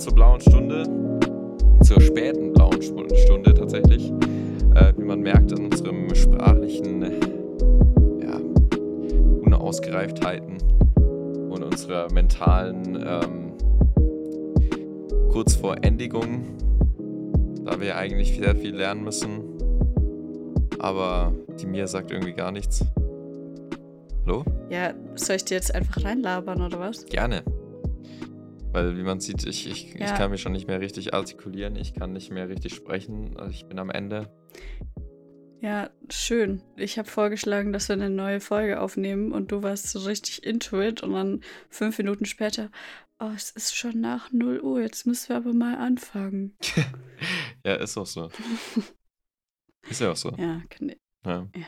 zur blauen Stunde. Zur späten blauen Stunde tatsächlich. Äh, wie man merkt an unserem sprachlichen ja, Unausgereiftheiten und unserer mentalen ähm, kurz vor Endigung, da wir eigentlich sehr viel lernen müssen. Aber die Mia sagt irgendwie gar nichts. Hallo? Ja, soll ich dir jetzt einfach reinlabern oder was? Gerne. Weil, wie man sieht, ich, ich, Ja. ich kann mich schon nicht mehr richtig artikulieren, ich kann nicht mehr richtig sprechen, also ich bin am Ende. Ja, schön. Ich habe vorgeschlagen, dass wir eine neue Folge aufnehmen und du warst so richtig into it und dann fünf Minuten später, oh, es ist schon nach 0 Uhr, jetzt müssen wir aber mal anfangen. ja, ist auch so. ist ja auch so. Ja, kann, Ja. ja.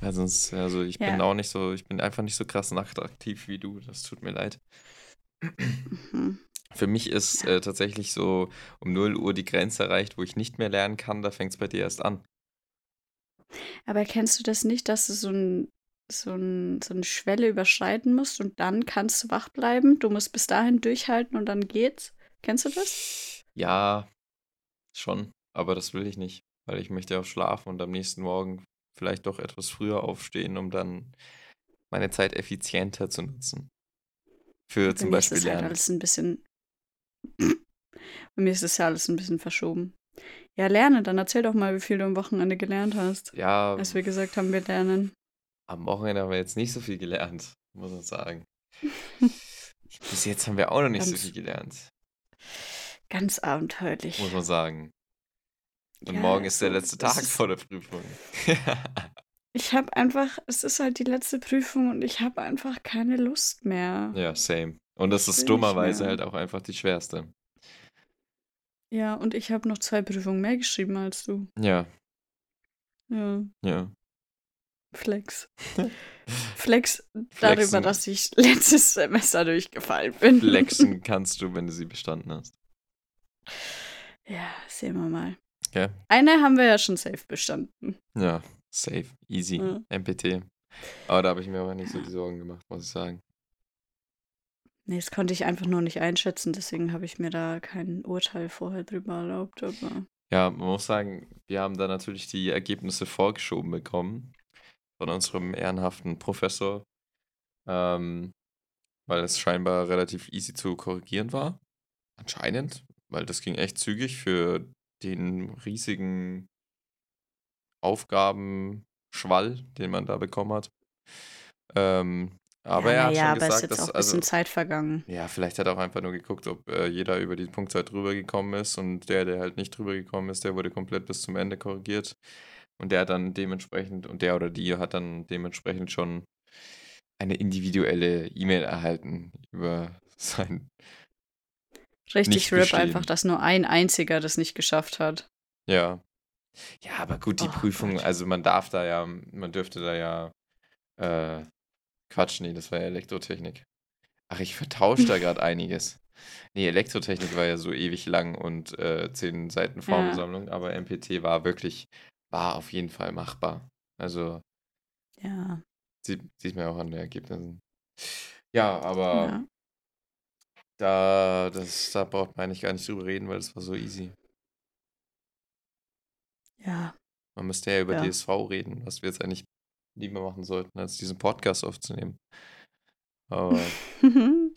Ja, sonst, also ich bin Ja. auch nicht so, ich bin einfach nicht so krass nachtaktiv wie du, das tut mir leid. Mhm. Für mich ist äh, tatsächlich so um 0 Uhr die Grenze erreicht, wo ich nicht mehr lernen kann, da fängt es bei dir erst an. Aber kennst du das nicht, dass du so, ein, so, ein, so eine Schwelle überschreiten musst und dann kannst du wach bleiben? Du musst bis dahin durchhalten und dann geht's. Kennst du das? Ja, schon, aber das will ich nicht, weil ich möchte auch schlafen und am nächsten Morgen vielleicht doch etwas früher aufstehen, um dann meine Zeit effizienter zu nutzen. Für zum ist Beispiel halt Lernen. alles ein bisschen. Bei mir ist das ja alles ein bisschen verschoben. Ja, lerne, dann erzähl doch mal, wie viel du am Wochenende gelernt hast. Ja, Als wir gesagt haben, wir lernen. am Wochenende haben wir jetzt nicht so viel gelernt, muss man sagen. Bis jetzt haben wir auch noch nicht so Ganz- viel gelernt, Ganz abenteuerlich. muss man sagen. Und Ja, morgen ist der so, letzte Tag vor der Prüfung. Ich habe einfach, es ist halt die letzte Prüfung und ich habe einfach keine Lust mehr. ja, same. Und das ist dummerweise halt auch einfach die schwerste. Ja, und ich habe noch zwei Prüfungen mehr geschrieben als du. Ja, Ja, ja. Flex. Flex darüber, Flexen. dass ich letztes Semester durchgefallen bin. Flexen kannst du, wenn du sie bestanden hast. Ja, sehen wir mal. Okay. Eine haben wir ja schon safe bestanden. Ja, safe, easy, Ja. MPT. Aber da habe ich mir aber nicht so die Sorgen gemacht, muss ich sagen. Nee, das konnte ich einfach nur nicht einschätzen, deswegen habe ich mir da kein Urteil vorher drüber erlaubt, aber Ja, man muss sagen, wir haben da natürlich die Ergebnisse vorgeschoben bekommen von unserem ehrenhaften Professor, ähm, weil es scheinbar relativ easy zu korrigieren war. Anscheinend, weil das ging echt zügig für den riesigen Aufgabenschwall, den man da bekommen hat. Ähm, aber er ja, hat naja, schon aber ist gesagt, jetzt dass auch ein also bisschen Zeit vergangen. ja, vielleicht hat er auch einfach nur geguckt, ob äh, jeder über die Punktzahl drüber gekommen ist und der, der halt nicht drüber gekommen ist, der wurde komplett bis zum Ende korrigiert. Und der hat dann dementsprechend, und der oder die hat dann dementsprechend schon eine individuelle E-Mail erhalten über sein. Richtig RIP einfach, dass nur ein einziger das nicht geschafft hat. Ja. Ja, aber gut, die Oh Prüfung, Gott. also man darf da ja, man dürfte da ja, äh, Quatsch, nee, das war ja Elektrotechnik. Ach, ich vertausche da gerade einiges. Nee, Elektrotechnik war ja so ewig lang und äh, zehn Seiten Formelsammlung, aber MPT war wirklich, war auf jeden Fall machbar. Also Ja. sieht, sieht man ja auch an den Ergebnissen. Ja, aber ja. da, das, da braucht man eigentlich gar nicht drüber reden, weil das war so easy. Ja. Man müsste ja über Ja. DSV reden, was wir jetzt eigentlich lieber machen sollten, als diesen Podcast aufzunehmen. Aber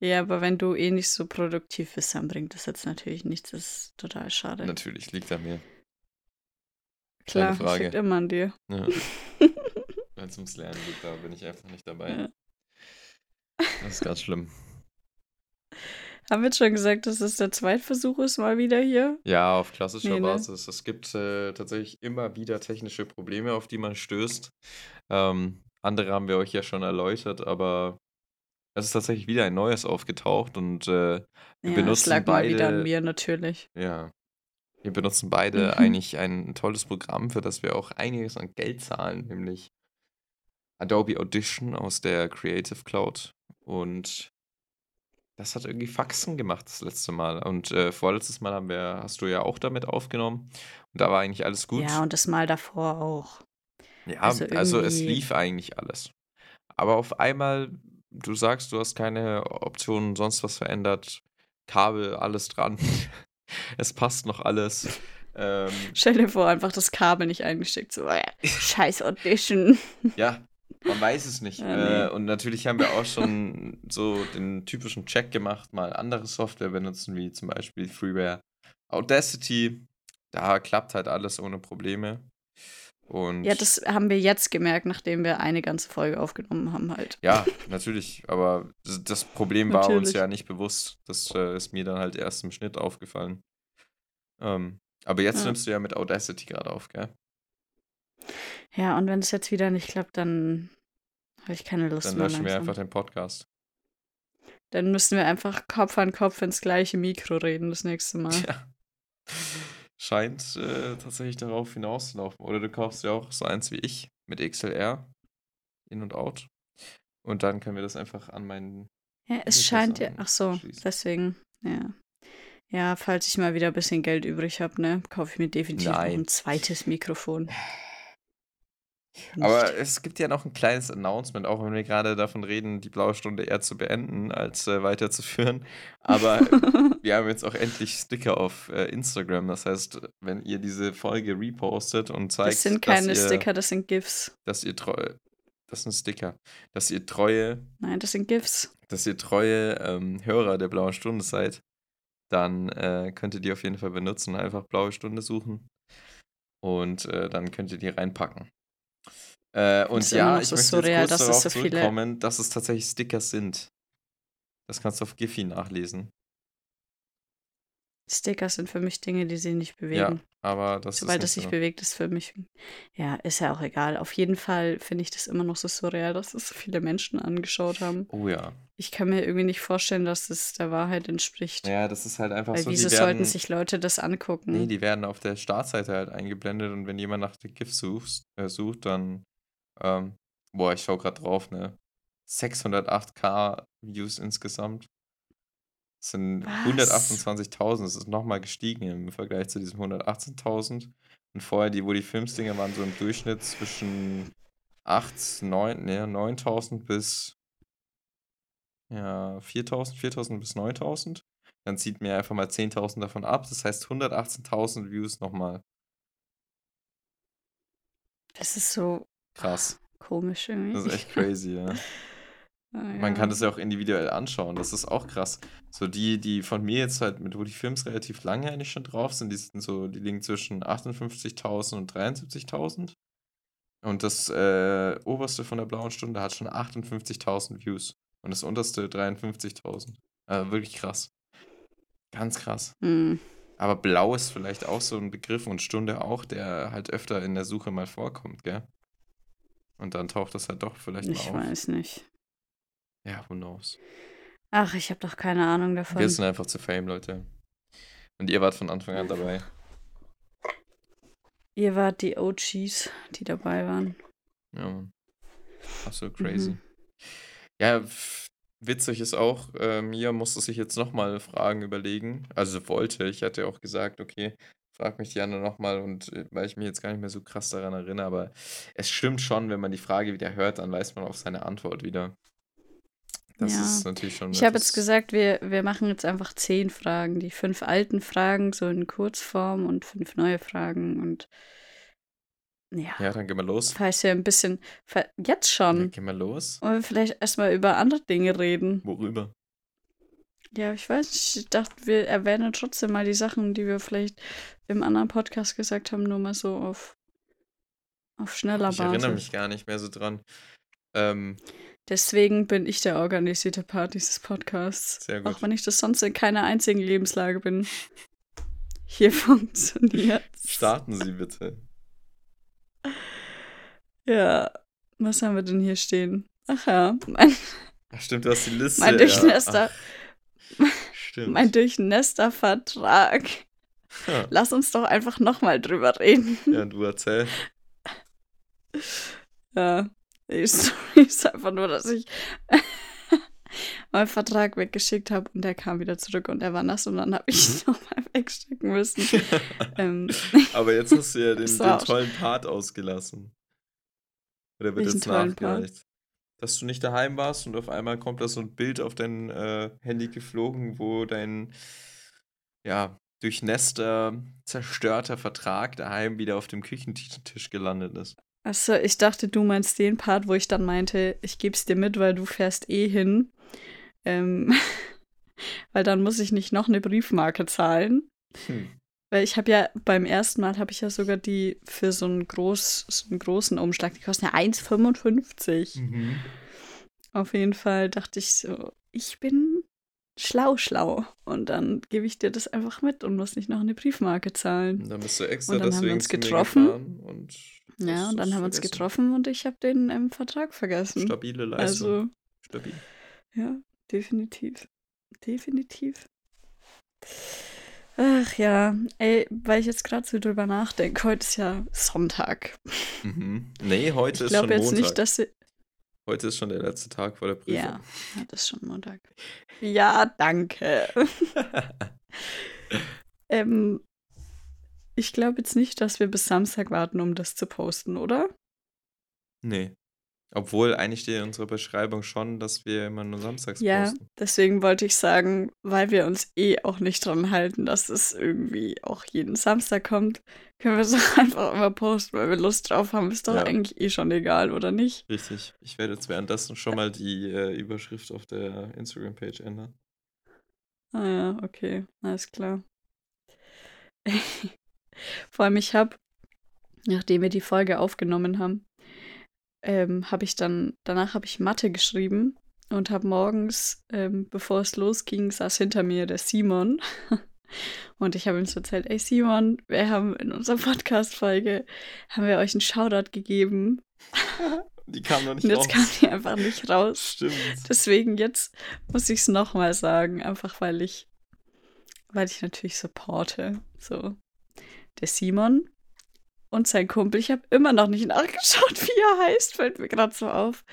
ja, aber wenn du eh nicht so produktiv bist, dann bringt das jetzt natürlich nichts. Das ist total schade. natürlich liegt an mir. Klar, das liegt immer an dir. Ja. Wenn es ums Lernen geht, da bin ich einfach nicht dabei. Ja. Das ist ganz schlimm. Haben wir jetzt schon gesagt, dass es der Zweitversuch ist, mal wieder hier? Ja, auf klassischer Nee, ne? Basis. Es gibt äh, tatsächlich immer wieder technische Probleme, auf die man stößt. Ähm, andere haben wir euch ja schon erläutert, aber es ist tatsächlich wieder ein neues aufgetaucht und äh, wir ja, benutzen lag mal wieder an beide- mir natürlich. Ja. Wir benutzen beide Mhm. eigentlich ein tolles Programm, für das wir auch einiges an Geld zahlen, nämlich Adobe Audition aus der Creative Cloud. Und das hat irgendwie Faxen gemacht das letzte Mal. Und äh, vorletztes Mal haben wir, hast du ja auch damit aufgenommen. Und da war eigentlich alles gut. Ja, und das Mal davor auch. Ja, Also also, es lief eigentlich alles. Aber auf einmal, du sagst, du hast keine Optionen, sonst was verändert. Kabel, alles dran. es passt noch alles. Ähm, Stell dir vor, einfach das Kabel nicht eingesteckt. So, äh, scheiß Audition. ja, man weiß es nicht. Ja, nee. äh, und natürlich haben wir auch schon so den typischen Check gemacht, mal andere Software benutzen, wie zum Beispiel Freeware Audacity. Da klappt halt alles ohne Probleme. Und Ja, das haben wir jetzt gemerkt, nachdem wir eine ganze Folge aufgenommen haben halt. Ja, natürlich, aber das, Problem war uns Natürlich. ja nicht bewusst. Das äh, ist mir dann halt erst im Schnitt aufgefallen. Ähm, aber jetzt Ja. nimmst du ja mit Audacity gerade auf, gell? Ja, und wenn es jetzt wieder nicht klappt, dann habe ich keine Lust Dann mehr löschen wir einfach den Podcast. Dann müssen wir einfach Kopf an Kopf ins gleiche Mikro reden das nächste Mal. Ja. Scheint äh, tatsächlich darauf hinauszulaufen. Oder du kaufst ja auch so eins wie ich mit XLR, In und Out. Und dann können wir das einfach an meinen. Ja, es scheint ja. Ach so, schließen. deswegen, ja. Ja, falls ich mal wieder ein bisschen Geld übrig habe, ne, kaufe ich mir definitiv noch Nein. ein zweites Mikrofon. Aber es gibt ja noch ein kleines Announcement, auch wenn wir gerade davon reden, die blaue Stunde eher zu beenden, als äh, weiterzuführen. Aber wir haben jetzt auch endlich Sticker auf äh, Instagram. Das heißt, wenn ihr diese Folge repostet und zeigt, das sind keine dass, ihr, Sticker, das sind GIFs. dass ihr treu, das sind Sticker, dass ihr treue, Nein, das sind GIFs. dass ihr treue ähm, Hörer der blauen Stunde seid, dann äh, könnt ihr die auf jeden Fall benutzen. Einfach blaue Stunde suchen und äh, dann könnt ihr die reinpacken. Äh, und ja, ich so möchte surreal, jetzt kurz dass es darauf so viele- zurückkommen, dass es tatsächlich Stickers sind. Das kannst du auf Giphy nachlesen. Sticker sind für mich Dinge, die sich nicht Ja, bewegen. Aber das Sobald ist es sich so. bewegt, ist für mich. Ja, ist ja auch egal. Auf jeden Fall finde ich das immer noch so surreal, dass es so viele Menschen angeschaut haben. Oh ja. Ich kann mir irgendwie nicht vorstellen, dass es der Wahrheit entspricht. Ja, das ist halt einfach Weil so, wieso die sollten werden, sich Leute das angucken? nee, die werden auf der Startseite halt eingeblendet und wenn jemand nach der GIF suchst, äh, sucht, dann, ähm, boah, ich schau gerade drauf, ne? 608k Views insgesamt. Das sind Was? 128.000, das ist nochmal gestiegen im Vergleich zu diesem 118.000. Und vorher, die, wo die Filmsdinger waren, so im Durchschnitt zwischen 8, 9, ne, 9.000 bis ja, 4.000, 4.000 bis 9.000. Dann zieht mir einfach mal 10.000 davon ab. Das heißt 118.000 Views nochmal. Das ist so Krass. komisch irgendwie. Das ist echt crazy, ja. Ah, Man ja. kann das ja auch individuell anschauen. Das ist auch krass. So die, die von mir jetzt halt, mit wo die Films relativ lange eigentlich schon drauf sind, die sind so, die liegen zwischen 58.000 und 73.000. Und das äh, oberste von der blauen Stunde hat schon 58.000 Views. Und das unterste 53.000. Also wirklich krass. Ganz krass. Hm. Aber blau ist vielleicht auch so ein Begriff und Stunde auch, der halt öfter in der Suche mal vorkommt, gell? Und dann taucht das halt doch vielleicht Ich mal auf. weiß nicht. Ja, who knows. Ach, ich habe doch keine Ahnung davon. Wir sind einfach zu Fame, Leute. Und ihr wart von Anfang an dabei. Ihr wart die OGs, die dabei waren. Ja, Mann. Absolut crazy. Mhm. Ja, witzig ist auch, äh, Mia musste sich jetzt nochmal Fragen überlegen. Also wollte, ich hatte auch gesagt, okay, frag mich Janne nochmal und äh, weil ich mich jetzt gar nicht mehr so krass daran erinnere, aber es stimmt schon, wenn man die Frage wieder hört, dann weiß man auch seine Antwort wieder. Das Ja. ist natürlich schon. Ich habe jetzt gesagt, wir, wir machen jetzt einfach zehn Fragen. Die fünf alten Fragen so in Kurzform und fünf neue Fragen. Und ja, Ja, dann gehen wir los. falls wir ein bisschen. Jetzt schon. gehen wir los. Wollen wir vielleicht erstmal über andere Dinge reden? Worüber? Ja, ich weiß nicht. Ich dachte, wir erwähnen trotzdem mal die Sachen, die wir vielleicht im anderen Podcast gesagt haben, nur mal so auf, auf schneller Ich erinnere Basis. mich gar nicht mehr so dran. Ähm, Deswegen bin ich der organisierte Part dieses Podcasts. Sehr gut. Auch wenn ich das sonst in keiner einzigen Lebenslage bin. Hier funktioniert starten Sie bitte. Ja. Was haben wir denn hier stehen? Ach ja, mein, Ach, stimmt, du hast die Liste. mein ja. Durchnäster, Ach, stimmt. mein durchnäster Vertrag. Ja. Lass uns doch einfach nochmal drüber reden. ja, du erzähl. Ja, die Story ist einfach nur, dass ich meinen Vertrag weggeschickt habe und der kam wieder zurück und er war nass und dann habe ich Mhm. ihn nochmal wegstecken müssen. ähm, Aber jetzt hast du ja den, den tollen Part ausgelassen. Oder wird jetzt nachgereicht? dass du nicht daheim warst und auf einmal kommt da so ein Bild auf dein äh, Handy geflogen, wo dein ja, durchnässter, zerstörter Vertrag daheim wieder auf dem Küchentisch gelandet ist. Achso, ich dachte, du meinst den Part, wo ich dann meinte, ich geb's dir mit, weil du fährst eh hin. Ähm, weil dann muss ich nicht noch eine Briefmarke zahlen. Hm. Weil ich habe ja beim ersten Mal habe ich ja sogar die für so einen, groß, so einen großen Umschlag, die kosten ja 1,55. Mhm. Auf jeden Fall dachte ich so, ich bin schlau, schlau. Und dann gebe ich dir das einfach mit und muss nicht noch eine Briefmarke zahlen. Und dann bist du extra und dann haben wir uns getroffen. Und ja, und dann haben wir uns getroffen und ich habe den ähm, Vertrag vergessen. Stabile Leistung. Also, Stabil. Ja, definitiv. Definitiv. Ach ja, ey, weil ich jetzt gerade so drüber nachdenke, heute ist ja Sonntag. Mhm. Nee, heute ich ist schon jetzt Montag. Nicht, dass sie... Heute ist schon der letzte Tag vor der Prüfung. Ja, heute ist schon Montag. Ja, danke. ähm, ich glaube jetzt nicht, dass wir bis Samstag warten, um das zu posten, oder? Nee. Obwohl eigentlich steht in unserer Beschreibung schon, dass wir immer nur samstags ja, posten. Ja, deswegen wollte ich sagen, weil wir uns eh auch nicht dran halten, dass es irgendwie auch jeden Samstag kommt, können wir es auch einfach immer posten, weil wir Lust drauf haben. Ist doch ja. eigentlich eh schon egal, oder nicht? Richtig. Ich werde jetzt währenddessen schon mal die äh, Überschrift auf der Instagram-Page ändern. Ah ja, okay. Alles klar. Vor allem, ich habe, nachdem wir die Folge aufgenommen haben, ähm, habe ich dann, danach habe ich Mathe geschrieben und habe morgens, ähm, bevor es losging, saß hinter mir der Simon. und ich habe ihm so erzählt, ey Simon, wir haben in unserer Podcast-Folge, haben wir euch einen Shoutout gegeben. Die kam noch nicht und jetzt raus. kam die einfach nicht raus. Stimmt. Deswegen jetzt muss ich es nochmal sagen, einfach weil ich, weil ich natürlich supporte. So. Der Simon und sein Kumpel. Ich habe immer noch nicht nachgeschaut, wie er heißt, fällt mir gerade so auf.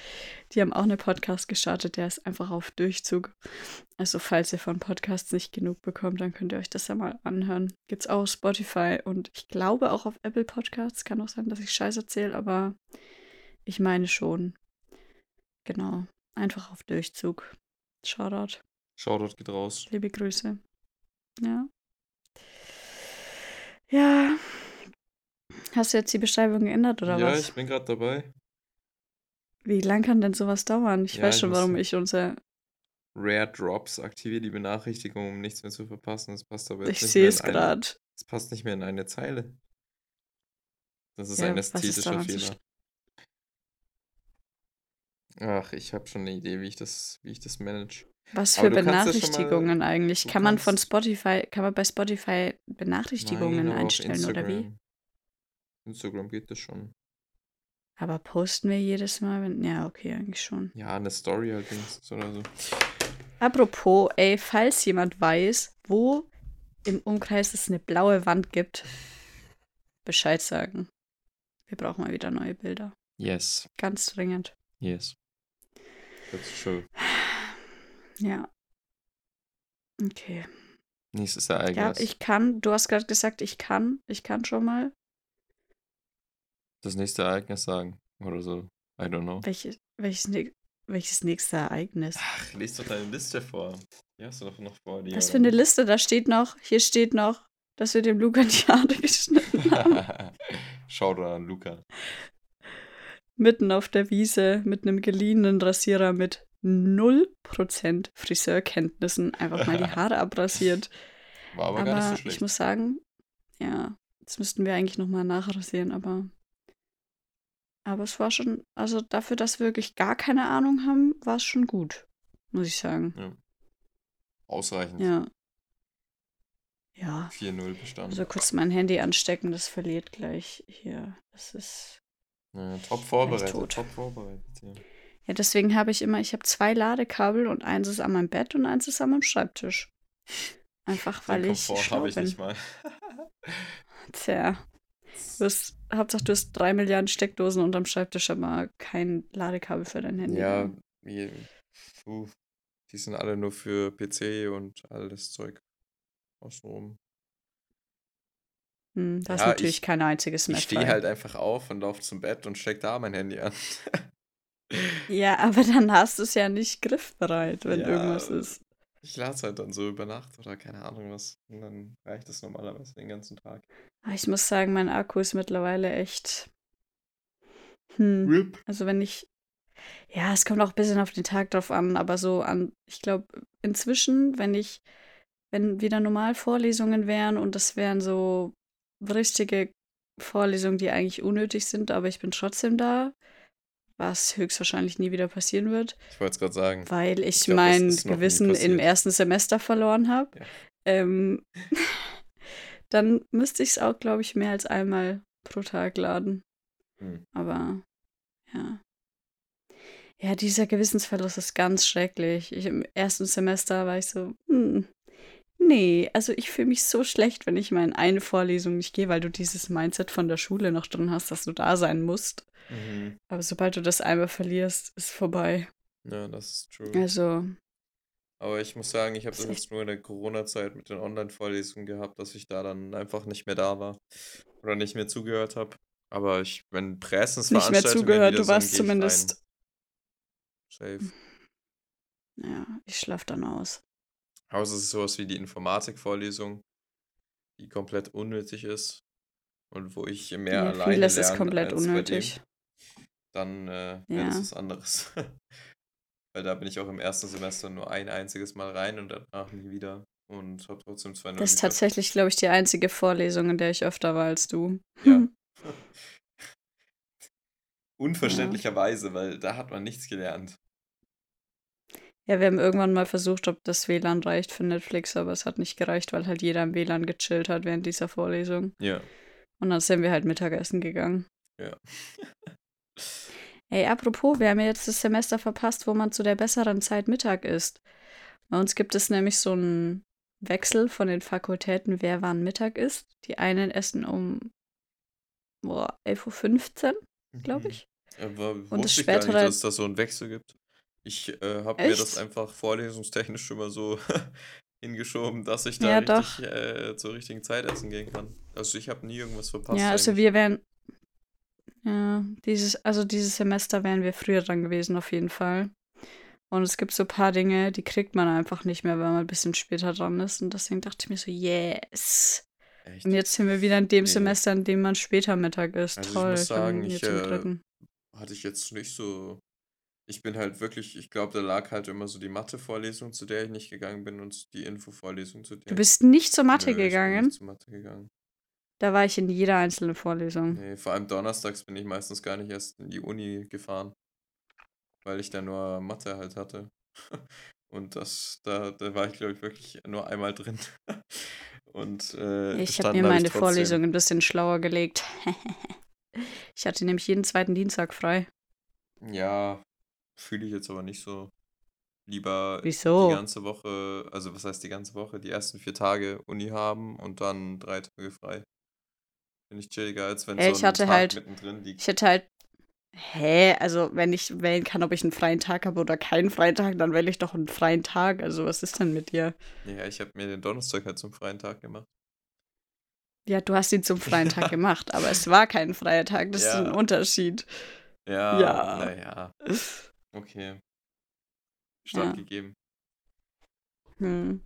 Die haben auch eine Podcast gestartet, der ist einfach auf Durchzug. Also falls ihr von Podcasts nicht genug bekommt, dann könnt ihr euch das ja mal anhören. Gibt's auch auf Spotify und ich glaube auch auf Apple Podcasts. Kann auch sein, dass ich Scheiß erzähle, aber ich meine schon. Genau. Einfach auf Durchzug. Shoutout. Shoutout geht raus. Liebe Grüße. Ja. Ja, Hast du jetzt die Beschreibung geändert oder ja, was? Ja, ich bin gerade dabei. Wie lang kann denn sowas dauern? Ich ja, weiß schon, ich warum ich unser. Rare Drops aktiviere die Benachrichtigung, um nichts mehr zu verpassen. Das passt aber jetzt ich sehe es gerade. Das passt nicht mehr in eine Zeile. Das ist ja, ein ästhetischer Fehler. Ach, ich habe schon eine Idee, wie ich das, wie ich das manage. Was für Benachrichtigungen mal, eigentlich? Kann man von Spotify, kann man bei Spotify Benachrichtigungen Nein, einstellen oder wie? Instagram geht das schon. Aber posten wir jedes Mal? Wenn, ja, okay, eigentlich schon. Ja, eine Story halt oder so. Apropos, ey, falls jemand weiß, wo im Umkreis es eine blaue Wand gibt, Bescheid sagen. Wir brauchen mal wieder neue Bilder. Yes. Ganz dringend. Yes. That's true. Ja. Okay. Nächstes Ereignis. Ja, ich kann, du hast gerade gesagt, ich kann, ich kann schon mal das nächste Ereignis sagen oder so. I don't know. Welches, welches, welches nächste Ereignis? Ach, lest doch deine Liste vor. Die hast du doch noch vor dir. Was für eine Liste? Da steht noch, hier steht noch, dass wir dem Luca die Haare geschnitten haben. Schau doch an Luca. Mitten auf der Wiese mit einem geliehenen Rasierer mit 0% Friseurkenntnissen einfach mal die Haare abrasiert. War aber, aber gar nicht so schlecht. Ich muss sagen, ja, jetzt müssten wir eigentlich nochmal nachrasieren, aber aber es war schon, also dafür, dass wir wirklich gar keine Ahnung haben, war es schon gut, muss ich sagen. Ja. Ausreichend. Ja. Ja. 4-0 bestanden. Also kurz mein Handy anstecken, das verliert gleich hier. Das ist. Ja, top vorbereitet. Tot. Top vorbereitet, ja. Ja, deswegen habe ich immer, ich habe zwei Ladekabel und eins ist an meinem Bett und eins ist an meinem Schreibtisch. Einfach weil Den ich. Komfort habe ich nicht mal. Tja. Du hast, Hauptsache, du hast drei Milliarden Steckdosen unterm Schreibtisch, aber kein Ladekabel für dein Handy. Ja, je, puh, die sind alle nur für PC und all das Zeug außenrum. Hm, da ja, ist natürlich ich, kein einziges mehr. Ich stehe halt einfach auf und laufe zum Bett und steck da mein Handy an. Ja, aber dann hast du es ja nicht griffbereit, wenn Ja, irgendwas ist. ich lade es halt dann so über Nacht oder keine Ahnung was. Und dann reicht es normalerweise den ganzen Tag. Ich muss sagen, mein Akku ist mittlerweile echt. Hm. RIP. Also wenn ich. Ja, es kommt auch ein bisschen auf den Tag drauf an, aber so an, ich glaube, inzwischen, wenn ich, wenn wieder normal Vorlesungen wären und das wären so richtige Vorlesungen, die eigentlich unnötig sind, aber ich bin trotzdem da, was höchstwahrscheinlich nie wieder passieren wird, Ich wollte es gerade sagen. weil ich, Ich glaub, mein Gewissen im ersten Semester verloren habe. Ja. Ähm, dann müsste ich es auch, glaube ich, mehr als einmal pro Tag laden. Hm. Aber ja. Ja, dieser Gewissensverlust ist ganz schrecklich. Ich, Im ersten Semester war ich so, hm, nee, also ich fühle mich so schlecht, wenn ich mal in eine Vorlesung nicht gehe, weil du dieses Mindset von der Schule noch drin hast, dass du da sein musst. Mhm. Aber sobald du das einmal verlierst, ist vorbei. Ja, das ist true. Also, Aber ich muss sagen, ich habe Das jetzt nur in der Corona-Zeit mit den Online-Vorlesungen gehabt, dass ich da dann einfach nicht mehr da war oder nicht mehr zugehört habe. Aber ich, wenn nicht mehr zugehört, du warst zumindest. Safe. Ja, ich schlaf dann aus. Aber es ist sowas wie die Informatik-Vorlesung, die komplett unnötig ist und wo ich mehr Ja, alleine vieles ist lerne komplett als bei dem, unnötig. dann äh, wäre Ja. das was anderes. Weil da bin ich auch im ersten Semester nur ein einziges Mal rein und danach nie wieder und habe trotzdem zwei Das ist tatsächlich, glaube ich, die einzige Vorlesung, in der ich öfter war als du. Ja. Unverständlicherweise, weil da hat man nichts gelernt. Ja, wir haben irgendwann mal versucht, ob das WLAN reicht für Netflix, aber es hat nicht gereicht, weil halt jeder im WLAN gechillt hat während dieser Vorlesung. Ja. Und dann sind wir halt Mittagessen gegangen. Ja. Ey, apropos, wir haben ja jetzt das Semester verpasst, wo man zu der besseren Zeit Mittag isst. Bei uns gibt es nämlich so einen Wechsel von den Fakultäten, wer wann Mittag isst. Die einen essen um boah, 11.15 Uhr, glaube Mhm. ich. Aber Und das wusste ich gar nicht, spätere. dass es da so einen Wechsel gibt. Ich äh, habe mir das einfach vorlesungstechnisch schon mal so hingeschoben, dass ich da Ja, richtig äh, zur richtigen Zeit essen gehen kann. Also ich habe nie irgendwas verpasst Ja, also eigentlich. wir wären. Ja, dieses, also dieses Semester wären wir früher dran gewesen, auf jeden Fall. Und es gibt so ein paar Dinge, die kriegt man einfach nicht mehr, wenn man ein bisschen später dran ist. Und deswegen dachte ich mir so, yes. Echt? Und jetzt sind wir wieder in dem Nee. Semester, in dem man später Mittag isst. Also ich Toll. muss sagen, ich, äh. Hatte ich jetzt nicht so. Ich bin halt wirklich, ich glaube, da lag halt immer so die Mathe-Vorlesung, zu der ich nicht gegangen bin, und die Info-Vorlesung, zu der Du bist nicht zur Mathe Nö, ich bin gegangen. nicht zur Mathe gegangen. Da war ich in jeder einzelnen Vorlesung. Nee, vor allem donnerstags bin ich meistens gar nicht erst in die Uni gefahren, weil ich da nur Mathe halt hatte. Und das, da, da war ich, glaube ich, wirklich nur einmal drin. Und äh, Ich habe mir meine trotzdem. Vorlesung ein bisschen schlauer gelegt. ich hatte nämlich jeden zweiten Dienstag frei. Ja, fühle ich jetzt aber nicht so. Lieber die Wieso? ganze Woche, also was heißt die ganze Woche, die ersten vier Tage Uni haben und dann drei Tage frei. Finde ich chilliger, als wenn Äh, so ich hatte Tag halt- mittendrin liegt. Ich hätte halt. Hä? Also, wenn ich wählen kann, ob ich einen freien Tag habe oder keinen freien Tag, dann wähle ich doch einen freien Tag. Also, was ist denn mit dir? Ja, ich habe mir den Donnerstag halt zum freien Tag gemacht. Ja, du hast ihn zum freien Tag gemacht, aber es war kein freier Tag. Das ist Ja. ein Unterschied. Ja, Ja. naja, okay. Ja. Standgegeben. Hm.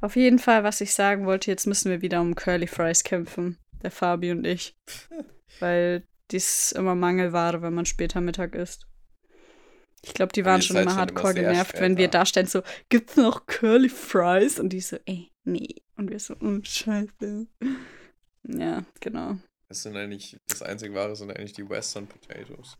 Auf jeden Fall, was ich sagen wollte, jetzt müssen wir wieder um Curly Fries kämpfen. Der Fabi und ich. Weil dies immer Mangelware, wenn man später Mittag isst. Ich glaube, die waren schon immer schon immer hardcore sehr genervt, spät wenn wir da. da stehen, so, gibt's noch Curly Fries? Und die so, ey, nee. Und wir so, oh, scheiße. Ja, genau. Das sind eigentlich, das einzige Wahre sind eigentlich die Western Potatoes.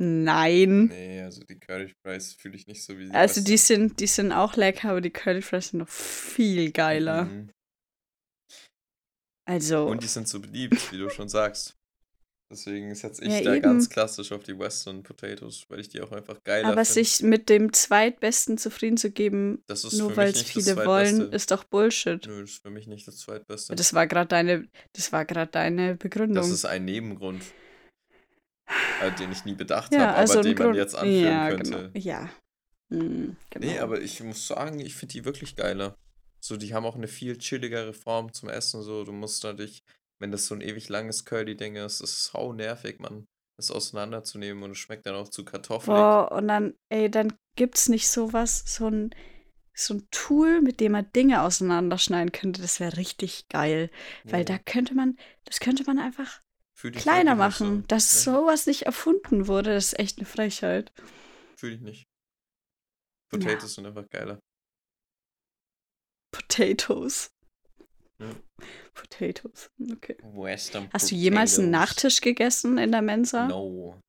Nein. Nee, also die Curly Fries fühle ich nicht so wie die Also die sind, die sind auch lecker, aber die Curly Fries sind noch viel geiler. Mhm. Also, Und die sind so beliebt, wie du schon sagst. Deswegen setze ich Ja, da eben. ganz klassisch auf die Western Potatoes, weil ich die auch einfach geiler aber finde. sich mit dem Zweitbesten zufrieden zu geben, nur weil es viele wollen, ist doch Bullshit. Nö, das ist für mich nicht das Zweitbeste. Das war gerade deine, das war gerade deine Begründung. Das ist ein Nebengrund, den ich nie bedacht ja, habe, also aber ein den man jetzt anführen ja, könnte. genau. Ja. Hm, genau. Nee, aber ich muss sagen, ich finde die wirklich geiler. So, die haben auch eine viel chilligere Form zum Essen. So, du musst natürlich, wenn das so ein ewig langes Curly-Ding ist, das ist sau nervig, Mann. das auseinanderzunehmen und es schmeckt dann auch zu kartoffelig. Boah, und dann, ey, dann gibt's nicht sowas, so ein, so ein Tool, mit dem man Dinge auseinanderschneiden könnte. Das wäre richtig geil. Weil Nee, da könnte man, das könnte man einfach kleiner nicht so. machen. Dass Nee, sowas nicht erfunden wurde, das ist echt eine Frechheit. Fühl ich nicht. Ja. Potatoes sind einfach geiler. Potatoes. Ja. Potatoes, okay. Western Hast du jemals einen. Nachtisch gegessen in der Mensa? No.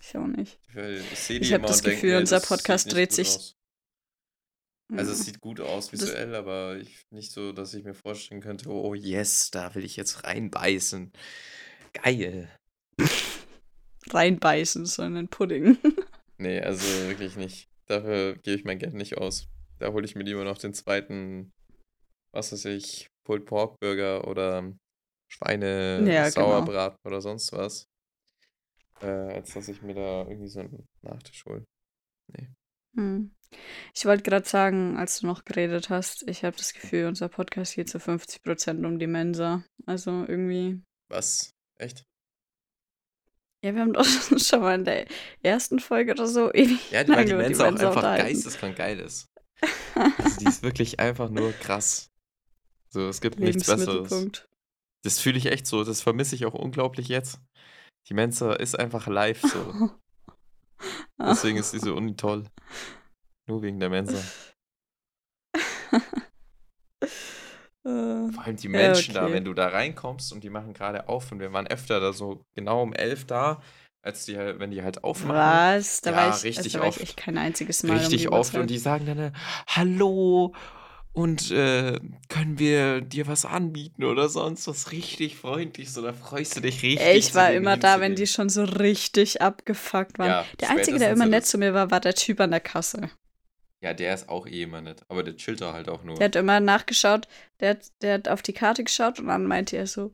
Ich auch nicht. Ich Ich die hab immer das Gefühl, mir, unser Podcast dreht sich- aus. Also es Mhm. sieht gut aus Das- visuell, aber ich, nicht so, dass ich mir vorstellen könnte, oh yes, da will ich jetzt reinbeißen. Geil. Reinbeißen, so in den Pudding. Nee, also wirklich nicht. Dafür gebe ich mein Geld nicht aus. Da hole ich mir lieber noch den zweiten, was weiß ich, Pulled Pork Burger oder Schweine Ja, genau. Sauerbraten oder sonst was. Äh, als dass ich mir da irgendwie so einen Nachtisch hole. Hm. Ich wollte gerade sagen, als du noch geredet hast, ich habe das Gefühl, unser Podcast geht zu 50% um die Mensa. Also irgendwie. Was? Echt? Ja, wir haben doch schon mal in der ersten Folge oder so ewig Ja, weil die Mensa auch einfach unterhalten. geisteskrank geil ist. Also die ist wirklich einfach nur krass. So, es gibt nichts Besseres. Das fühle ich echt so. Das vermisse ich auch unglaublich jetzt. Die Mensa ist einfach live so. Deswegen ist diese Uni toll. Nur wegen der Mensa. Äh, Vor allem die Ja, Menschen da, okay. wenn du da reinkommst und die machen gerade auf und wir waren öfter da so genau um elf da, als die halt, wenn die halt aufmachen. Was? Da Ja, war ich, richtig also da war ich oft. echt kein einziges Mal. um Richtig die oft und die sagen dann, äh, hallo und äh, können wir dir was anbieten oder sonst was richtig freundlich, so da freust du dich richtig. Ich war immer da, wenn die schon so richtig abgefuckt waren. Ja, der Einzige, der immer nett zu mir war, war der Typ an der Kasse. Ja, der ist auch eh immer nett, aber der chillt da halt auch nur. Der hat immer nachgeschaut, der, hat- der hat auf die Karte geschaut und dann meinte er so,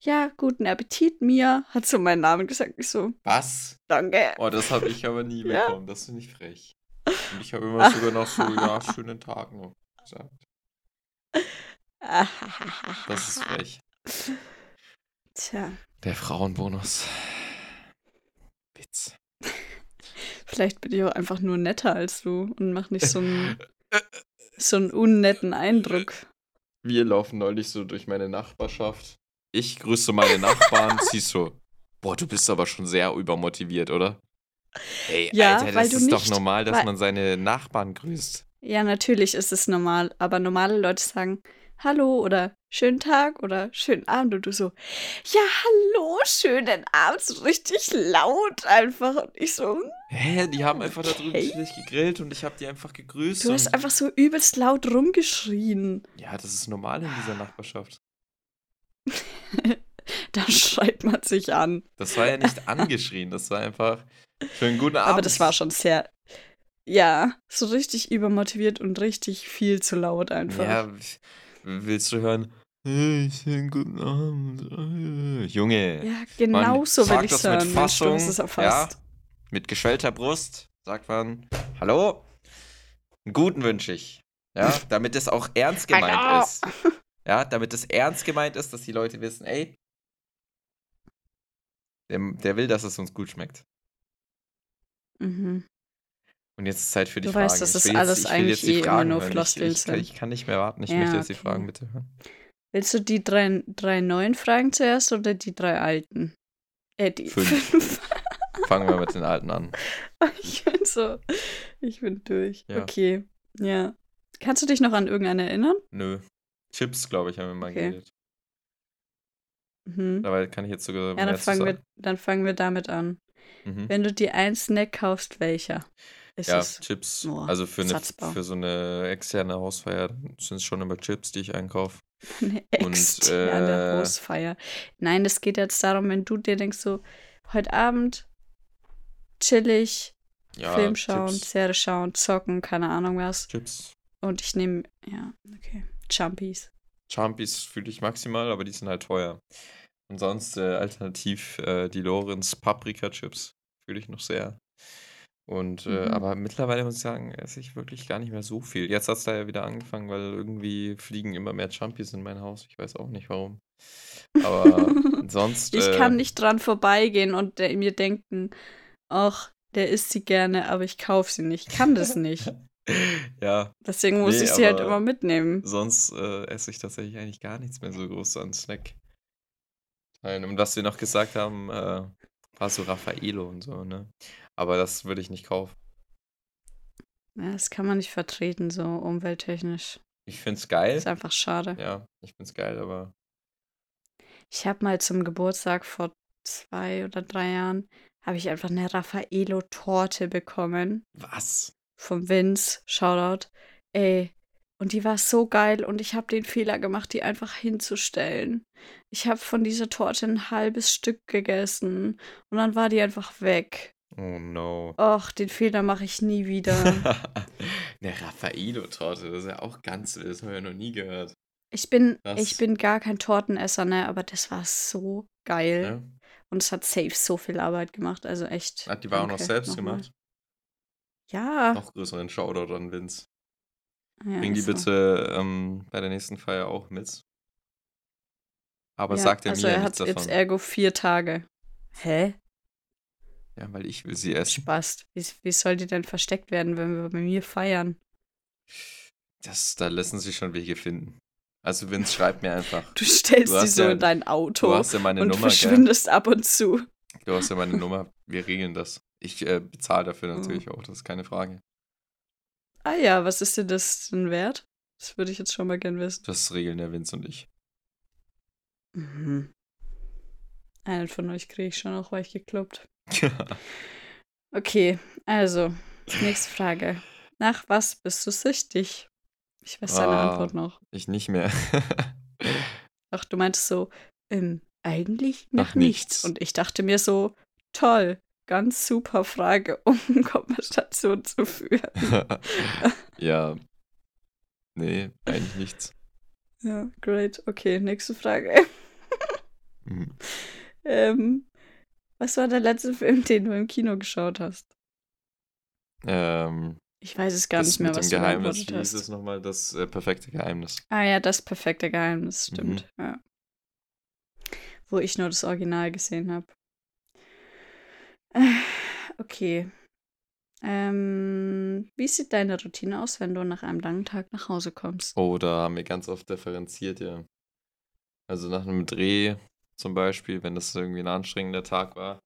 ja, guten Appetit, Mia. Hat so meinen Namen gesagt. Ich so, Was? danke. Oh, das habe ich aber nie Ja. bekommen. Das finde ich frech. Und ich habe immer sogar noch so, ja, schönen Tag noch gesagt. Das ist frech. Tja, Der Frauenbonus. Witz. Vielleicht bin ich auch einfach nur netter als du und mach nicht so einen, so einen unnetten Eindruck. Wir laufen neulich so durch meine Nachbarschaft. Ich grüße meine Nachbarn. sie so, boah, du bist aber schon sehr übermotiviert, oder? Ey, Ja, Alter, das ist doch nicht- normal, dass man seine Nachbarn grüßt. Ja, natürlich ist es normal, aber normale Leute sagen Hallo oder schönen Tag oder schönen Abend und du so, ja, hallo, schönen Abend, so richtig laut einfach. Und ich so, hm, Hä, die haben einfach da drüben Okay. chillig gegrillt und ich habe die einfach gegrüßt. du hast einfach so übelst laut rumgeschrien. Ja, das ist normal in dieser Nachbarschaft. Da schreit man sich an. Das war ja nicht angeschrien, das war einfach schönen guten Abend. Aber das war schon sehr, ja, so richtig übermotiviert und richtig viel zu laut einfach. Ja, willst du hören? Hey, schönen guten Abend. Junge. Ja, genau so sag will ich das hören. mit Mensch, du Fassung, hast es erfasst. Ja, mit geschwellter Brust sagt man, hallo, einen guten wünsche ich. Ja, damit es auch ernst gemeint Hallo. ist. Ja, damit es ernst gemeint ist, dass die Leute wissen, ey, der, der will, dass es uns gut schmeckt. Mhm. Und jetzt ist Zeit für die Du Fragen. weißt, dass Ich das will jetzt- alles eigentlich die eh immer nur hören. Ich, ich, ich kann nicht mehr warten. Ich Ja, möchte jetzt die okay. Fragen bitte hören. Willst du die drei, drei neuen Fragen zuerst oder die drei alten? Äh, die Fünf. fünf. Fangen wir mit den alten an. ich bin so, ich bin durch. Ja. Okay, ja. Kannst du dich noch an irgendeine erinnern? Nö. Chips, glaube ich, haben wir mal Okay. geredet. Mhm. Dabei kann ich jetzt sogar Ja, dann fangen, wir, sagen. dann fangen wir damit an. Mhm. Wenn du dir einen Snack kaufst, welcher? Ist Ja, es Chips. Boah, also für, eine, für so eine externe Hausfeier sind es schon immer Chips, die ich einkaufe. eine Und, externe äh, Hausfeier? Nein, es geht jetzt darum, wenn du dir denkst, so, heute Abend chillig, Ja, Film schauen, Chips. Serie schauen, zocken, keine Ahnung was. Chips. Und ich nehme, ja, okay, Chumpies. Champies fühle ich maximal, aber die sind halt teuer. Und sonst äh, alternativ äh, die Lorenz Paprika Chips fühle ich noch sehr. Und äh, Mhm. aber mittlerweile muss ich sagen, esse ich wirklich gar nicht mehr so viel. Jetzt hat es da ja wieder angefangen, weil irgendwie fliegen immer mehr Champions in mein Haus. Ich weiß auch nicht warum. Aber sonst, Ich äh, kann nicht dran vorbeigehen und der, mir denken, ach, der isst sie gerne, aber ich kaufe sie nicht. Ich kann das nicht. ja, Deswegen muss Nee, ich sie halt immer mitnehmen. sonst äh, esse ich tatsächlich eigentlich gar nichts mehr so groß an Snack. Nein, und was wir noch gesagt haben, äh, war so Raffaello und so, ne? Aber das würde ich nicht kaufen. Ja, das kann man nicht vertreten, so umwelttechnisch. Ich find's geil. ist einfach schade. Ja, ich find's geil, aber Ich habe mal zum Geburtstag vor zwei oder drei Jahren, habe ich einfach eine Raffaello-Torte bekommen. was? Von Vince. Shoutout. Ey. Und die war so geil und ich habe den Fehler gemacht, die einfach hinzustellen. Ich habe von dieser Torte ein halbes Stück gegessen und dann war die einfach weg. Oh no. Och, den Fehler mache ich nie wieder. Eine Raffaello-Torte, das ist ja auch ganz wild, das habe ich ja noch nie gehört. Ich bin, Das- ich bin gar kein Tortenesser, ne, aber das war so geil. Ja? Und es hat safe so viel Arbeit gemacht, also echt. Hat die war auch noch selbst nochmal. gemacht. Ja. Noch größeren Shoutout an Vince. ja Bring die so. bitte ähm, bei der nächsten Feier auch mit. Aber ja, sagt er also mir er hat nichts davon. jetzt ergo vier Tage. Hä? Ja, weil ich will sie essen. Spaß. Wie, wie soll die denn versteckt werden, wenn wir bei mir feiern? Das, da lassen sich schon Wege finden. Also Vince, schreib mir einfach. Du stellst Du hast so ja- in dein Du Auto hast ja meine und Nummer, gell? verschwindest ab und zu. Du hast ja meine Nummer. Wir regeln das. Ich äh, bezahle dafür Mhm. natürlich auch, das ist keine Frage. Ah ja, was ist denn das denn wert? Das würde ich jetzt schon mal gern wissen. Das regeln der Vince und ich. Mhm. Einen von euch kriege ich schon auch weich gekloppt. Okay, also, nächste Frage. Nach was bist du süchtig? Ich weiß deine Ah. Antwort noch. ich nicht mehr. Ach, du meintest so, ähm, eigentlich nach nichts. nichts. Und ich dachte mir so, toll, ganz super Frage, um Konversation zu führen. ja. Nee, eigentlich nichts. Ja, great. Okay, nächste Frage. Mhm. ähm, was war der letzte Film, den du im Kino geschaut hast? Ähm, Ich weiß es gar nicht mehr, was du Geheimnis, beantwortet wie hieß hast. es nochmal? Das äh, perfekte Geheimnis. Ah ja, das perfekte Geheimnis, Mhm. stimmt. Ja. Wo ich nur das Original gesehen habe. Okay. Ähm, wie sieht deine Routine aus, wenn du nach einem langen Tag nach Hause kommst? Oh, da haben wir ganz oft differenziert, ja. Also nach einem Dreh zum Beispiel, wenn das irgendwie ein anstrengender Tag war,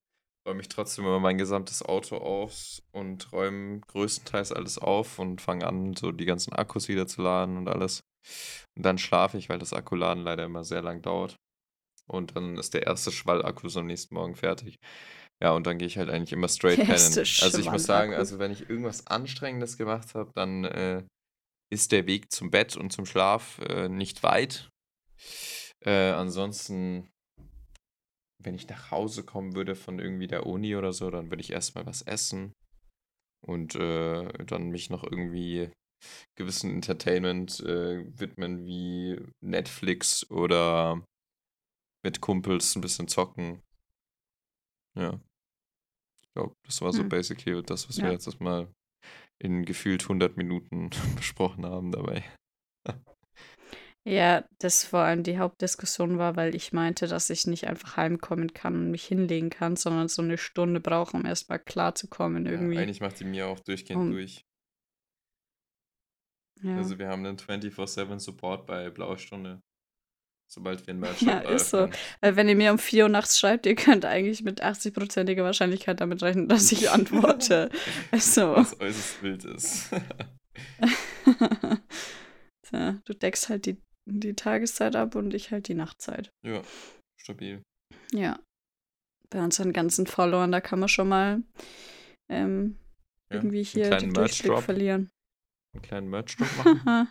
räume ich trotzdem immer mein gesamtes Auto aus und räume größtenteils alles auf und fange an, so die ganzen Akkus wieder zu laden und alles. Und dann schlafe ich, weil das Akkuladen leider immer sehr lang dauert. Und dann ist der erste Schwallakku so am nächsten Morgen fertig. Ja, und dann gehe ich halt eigentlich immer straight pennen. Also ich muss sagen, also wenn ich irgendwas Anstrengendes gemacht habe, dann äh, ist der Weg zum Bett und zum Schlaf äh, nicht weit. Äh, ansonsten, wenn ich nach Hause kommen würde von irgendwie der Uni oder so, dann würde ich erstmal was essen und äh, dann mich noch irgendwie gewissen Entertainment äh, widmen wie Netflix oder mit Kumpels ein bisschen zocken. Ja. Ich glaube, das war so Hm. basically das, was Ja. wir jetzt mal in gefühlt 100 Minuten besprochen haben dabei. Ja, das vor allem die Hauptdiskussion war, weil ich meinte, dass ich nicht einfach heimkommen kann und mich hinlegen kann, sondern so eine Stunde brauche, um erstmal klarzukommen Ja, irgendwie. eigentlich macht die mir auch durchgehend Um, durch. Ja, Also wir haben einen 24-7 Support bei Blaue Stunde. Sobald wir einen Merch ja ist so. Wenn ihr mir um 4 Uhr nachts schreibt, ihr könnt eigentlich mit 80%iger Wahrscheinlichkeit damit rechnen, dass ich antworte. Also, Was äußerst wild ist. ja, du deckst halt die, die Tageszeit ab und ich halt die Nachtzeit. ja, stabil. Ja. Bei unseren ganzen Followern, da kann man schon mal ähm, Ja, irgendwie hier den Durchblick verlieren. Einen kleinen Merch-Drop machen.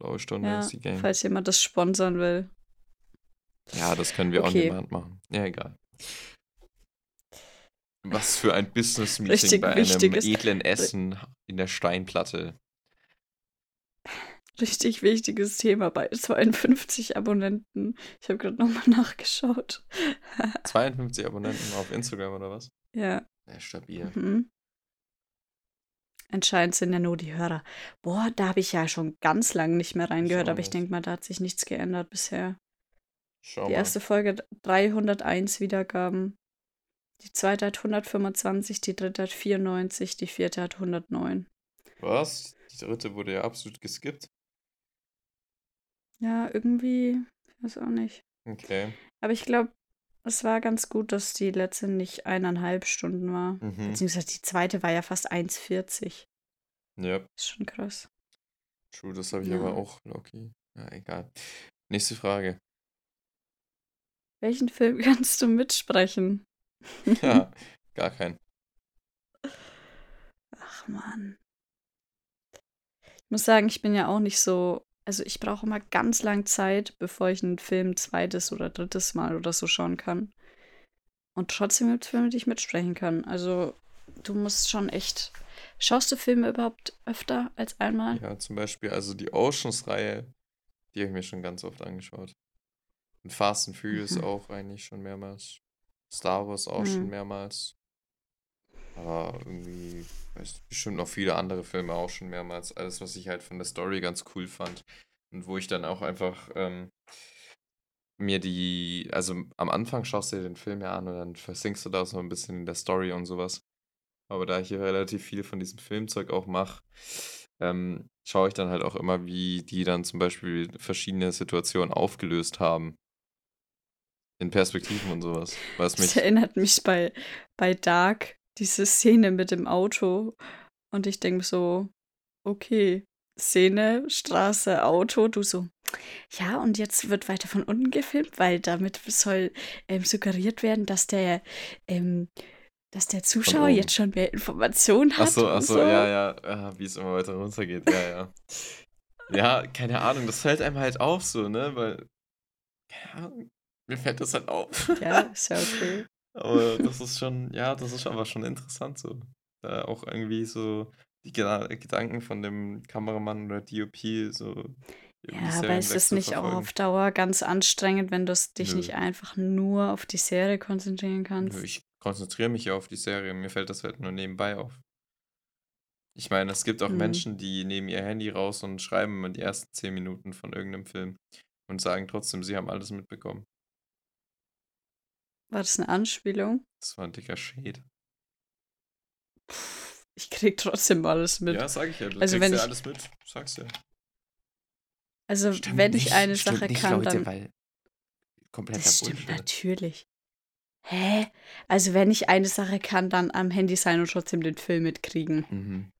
Blaue Stunde ja, ist die Game. falls jemand das sponsern will. Ja, das können wir Okay. on demand machen. Ja, egal. Was für ein Business-Meeting bei einem edlen Essen in der Steinplatte. Richtig wichtiges Thema bei 52 Abonnenten. Ich habe gerade nochmal nachgeschaut. 52 Abonnenten auf Instagram oder was? ja. Ja, stabil. Mhm. Anscheinend sind ja nur die Hörer. Boah, da habe ich ja schon ganz lange nicht mehr reingehört, aber ich denke mal, da hat sich nichts geändert bisher. Schau Die mal. erste Folge 301 Wiedergaben. Die zweite hat 125, die dritte hat 94, die vierte hat 109. Was? Die dritte wurde ja absolut geskippt. Ja, irgendwie, ich weiß auch nicht. Okay. Aber ich glaube, es war ganz gut, dass die letzte nicht eineinhalb Stunden war. Mhm. Beziehungsweise die zweite war ja fast 1,40. Ja, Ist schon krass. true, das habe ich Ja. aber auch, Loki. Ja, egal. Nächste Frage. Welchen Film kannst du mitsprechen? Ja, gar kein. Ach man. Ich muss sagen, ich bin ja auch nicht so. Also ich brauche immer ganz lang Zeit, bevor ich einen Film zweites oder drittes Mal oder so schauen kann. Und trotzdem gibt es Filme, die ich mitsprechen kann. Also du musst schon echt. Schaust du Filme überhaupt öfter als einmal? Ja, zum Beispiel, also die Oceans-Reihe, die habe ich mir schon ganz oft angeschaut. Und Fast and Furious Mhm. auch eigentlich schon mehrmals. Star Wars auch schon Mhm. mehrmals. Aber irgendwie, weiß bestimmt noch viele andere Filme auch schon mehrmals. Alles, was ich halt von der Story ganz cool fand. Und wo ich dann auch einfach ähm, mir die, also am Anfang schaust du dir den Film ja an und dann versinkst du da so ein bisschen in der Story und sowas. Aber da ich hier relativ viel von diesem Filmzeug auch mache, ähm, schaue ich dann halt auch immer, wie die dann zum Beispiel verschiedene Situationen aufgelöst haben. In Perspektiven und sowas. Was Das mich. erinnert mich bei, bei Dark, diese Szene mit dem Auto. Und ich denke so, okay, Szene, Straße, Auto, du so, ja, und jetzt wird weiter von unten gefilmt, weil damit soll ähm, suggeriert werden, dass der, ähm, dass der Zuschauer jetzt schon mehr Informationen hat. Achso, achso, so. ja, ja, ah, wie es immer weiter runtergeht, ja, ja. Ja, keine Ahnung, das fällt einem halt auf so, ne, weil, keine Ahnung, mir fällt das halt auf. Ja, ist ja okay. Aber das ist schon, ja, das ist aber schon interessant so. Da auch irgendwie so die Geda Gedanken von dem Kameramann oder DOP so Ja, aber ist es nicht auch auf Dauer ganz anstrengend, wenn du dich Nö. nicht einfach nur auf die Serie konzentrieren kannst? Nö, Ich konzentriere mich ja auf die Serie, mir fällt das halt nur nebenbei auf. Ich meine, es gibt auch Mhm. Menschen, die nehmen ihr Handy raus und schreiben in die ersten zehn Minuten von irgendeinem Film und sagen trotzdem, sie haben alles mitbekommen. War das eine Anspielung? Das war ein dicker Shade. Ich krieg trotzdem alles mit. Ja, sag ich ja, du Also kriegst wenn ja ich- alles mit, sagst ja. Also, Stimmt wenn ich nicht, eine stimmt Sache nicht, kann, Leute, dann. weil kompletter Das stimmt Bullshit. natürlich. Hä? Also, wenn ich eine Sache kann, dann am Handy sein und trotzdem den Film mitkriegen. Mhm.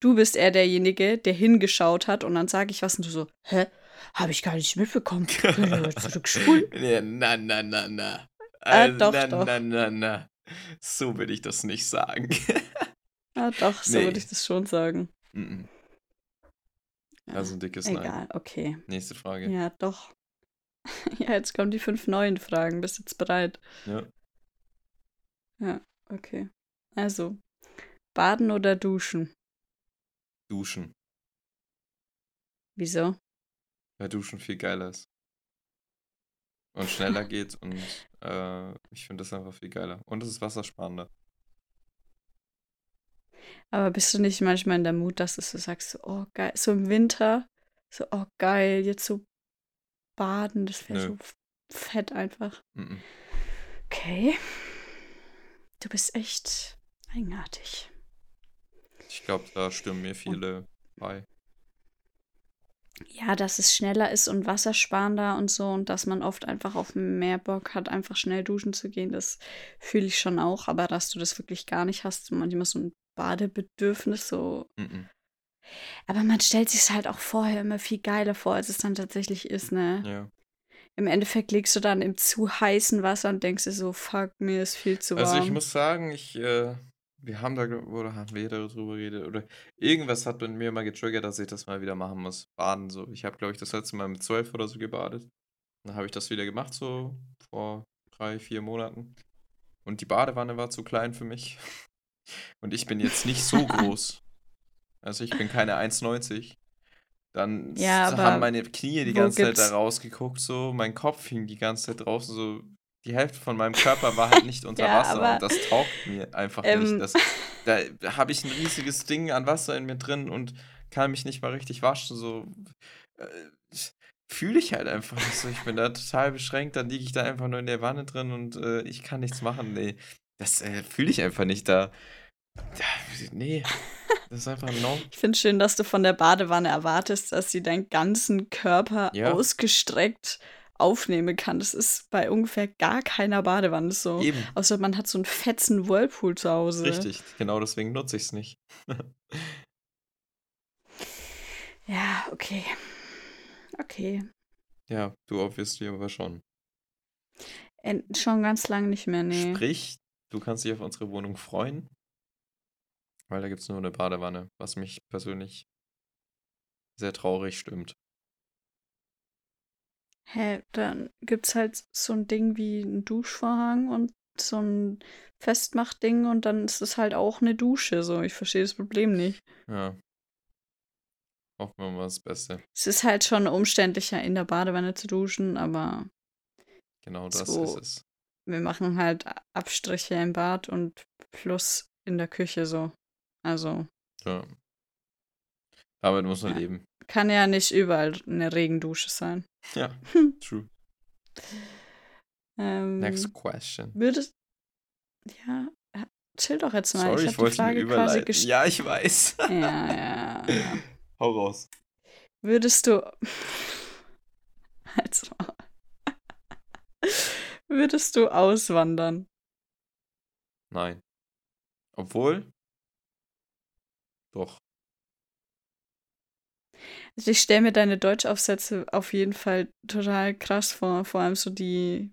Du bist eher derjenige, der hingeschaut hat und dann sage ich was und du so, hä? Habe ich gar nicht mitbekommen. Bin ich aber zurückspulen? Ja, na, na, na, na. Ah, doch, na, doch. na, na, na. So will ich das nicht sagen. Ah, doch, so Nee. würde ich das schon sagen. Ja, Also ein dickes Nein. egal, okay. Nächste Frage. Ja, doch. Ja, jetzt kommen die fünf neuen Fragen. Bist du jetzt bereit? Ja. Ja, okay. Also, baden oder duschen? Duschen. Wieso? Weil Duschen viel geiler ist. Und schneller geht und äh, ich finde das einfach viel geiler. Und es ist wassersparender. Aber bist du nicht manchmal in der Mut, dass du so sagst, so, oh geil, so im Winter, so, oh geil, jetzt so baden, das wäre so fett einfach. Mhm. Okay. Du bist echt eigenartig. Ich glaube, da stimmen mir viele bei. Ja, dass es schneller ist und wassersparender und so und dass man oft einfach auf mehr Bock hat, einfach schnell duschen zu gehen, das fühle ich schon auch. Aber dass du das wirklich gar nicht hast, manchmal so ein Badebedürfnis, so. Mhm. Aber man stellt sich halt auch vorher immer viel geiler vor, als es dann tatsächlich ist, ne? Ja. Im Endeffekt liegst du dann im zu heißen Wasser und denkst dir so, fuck, mir ist viel zu warm. Also ich muss sagen, ich, äh, wir haben da, oder haben wir darüber geredet, oder irgendwas hat bei mir mal getriggert, dass ich das mal wieder machen muss. Baden so. Ich habe, glaube ich, das letzte Mal mit zwölf oder so gebadet. Dann habe ich das wieder gemacht, so vor drei, vier Monaten. Und die Badewanne war zu klein für mich. Und ich bin jetzt nicht so groß. Also ich bin keine 1,90. Dann Ja, haben meine Knie die ganze Zeit da rausgeguckt, so. Mein Kopf hing die ganze Zeit draußen, so. Die Hälfte von meinem Körper war halt nicht unter Ja, Wasser und das taugt mir einfach ähm, nicht. Das, Da habe ich ein riesiges Ding an Wasser in mir drin und kann mich nicht mal richtig waschen. So äh, fühle ich halt einfach nicht so. Ich bin da total beschränkt, dann liege ich da einfach nur in der Wanne drin und äh, ich kann nichts machen. Nee, das äh, fühle ich einfach nicht da. da. Nee, das ist einfach ein No. Ich finde schön, dass du von der Badewanne erwartest, dass sie deinen ganzen Körper Ja. ausgestreckt aufnehmen kann. Das ist bei ungefähr gar keiner Badewanne so. Eben, Außer man hat so einen fetzen Whirlpool zu Hause. richtig. Genau deswegen nutze ich es nicht. Ja, okay. Okay. Ja, du obviously aber schon. Äh, schon ganz lange nicht mehr, nee. Sprich, du kannst dich auf unsere Wohnung freuen, weil da gibt es nur eine Badewanne, was mich persönlich sehr traurig stimmt. Hä, dann gibt's halt so ein Ding wie ein Duschvorhang und so ein Festmachding und dann ist es halt auch eine Dusche. So, ich verstehe das Problem nicht. Ja. Hoffen wir mal das Beste. Es ist halt schon umständlicher, in der Badewanne zu duschen, aber Genau das So. ist es. wir machen halt Abstriche im Bad und plus in der Küche so. Also Ja. Damit muss man Ja. leben. kann ja nicht überall eine Regendusche sein. Ja, true. Ähm, Next question. Würdest. Ja, äh, chill doch jetzt mal. Sorry, ich ich die wollte nur Frage quasi überleiten. gestellt. Ja, ich weiß. Ja, ja, ja. Hau raus. Würdest du. Also. Würdest du auswandern? Nein. Obwohl. Doch. Also ich stelle mir deine Deutschaufsätze auf jeden Fall total krass vor, vor allem so die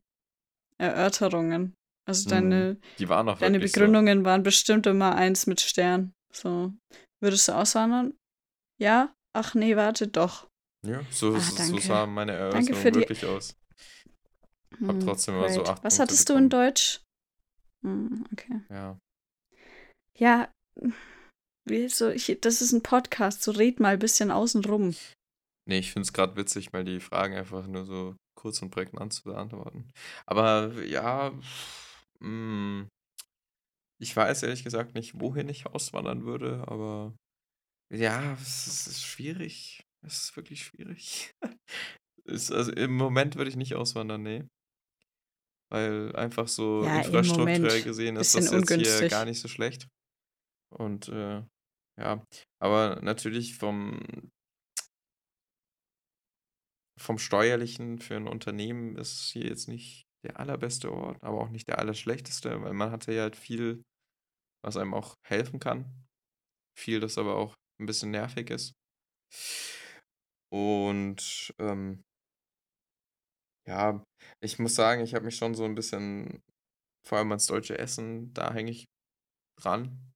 Erörterungen. Also deine, Die waren auch deine wirklich Begründungen waren bestimmt immer eins mit Stern. So. Würdest du auswandern? Ja? Ach nee, warte, doch. So. Ja, so, Ah, so, so sah meine Danke Erörterung für die- wirklich aus. Hab Hm, trotzdem immer so acht Was Punkte hattest du in bekommen. Deutsch? Hm, okay. Ja. Ja, so, ich, das ist ein Podcast, so red mal ein bisschen außen rum. Nee, ich finde es gerade witzig, mal die Fragen einfach nur so kurz und prägnant zu beantworten. Aber ja, mh, ich weiß ehrlich gesagt nicht, wohin ich auswandern würde, aber ja, es ist, es ist schwierig. Es ist wirklich schwierig. ist, also im Moment würde ich nicht auswandern, nee. Weil einfach so Ja, infrastrukturell gesehen ist das jetzt hier gar nicht so schlecht. Und äh, ja, aber natürlich vom vom Steuerlichen für ein Unternehmen ist hier jetzt nicht der allerbeste Ort, aber auch nicht der allerschlechteste, weil man hat ja halt viel, was einem auch helfen kann. Viel, das aber auch ein bisschen nervig ist. Und ähm, ja, ich muss sagen, ich habe mich schon so ein bisschen, vor allem ans deutsche Essen, da hänge ich dran.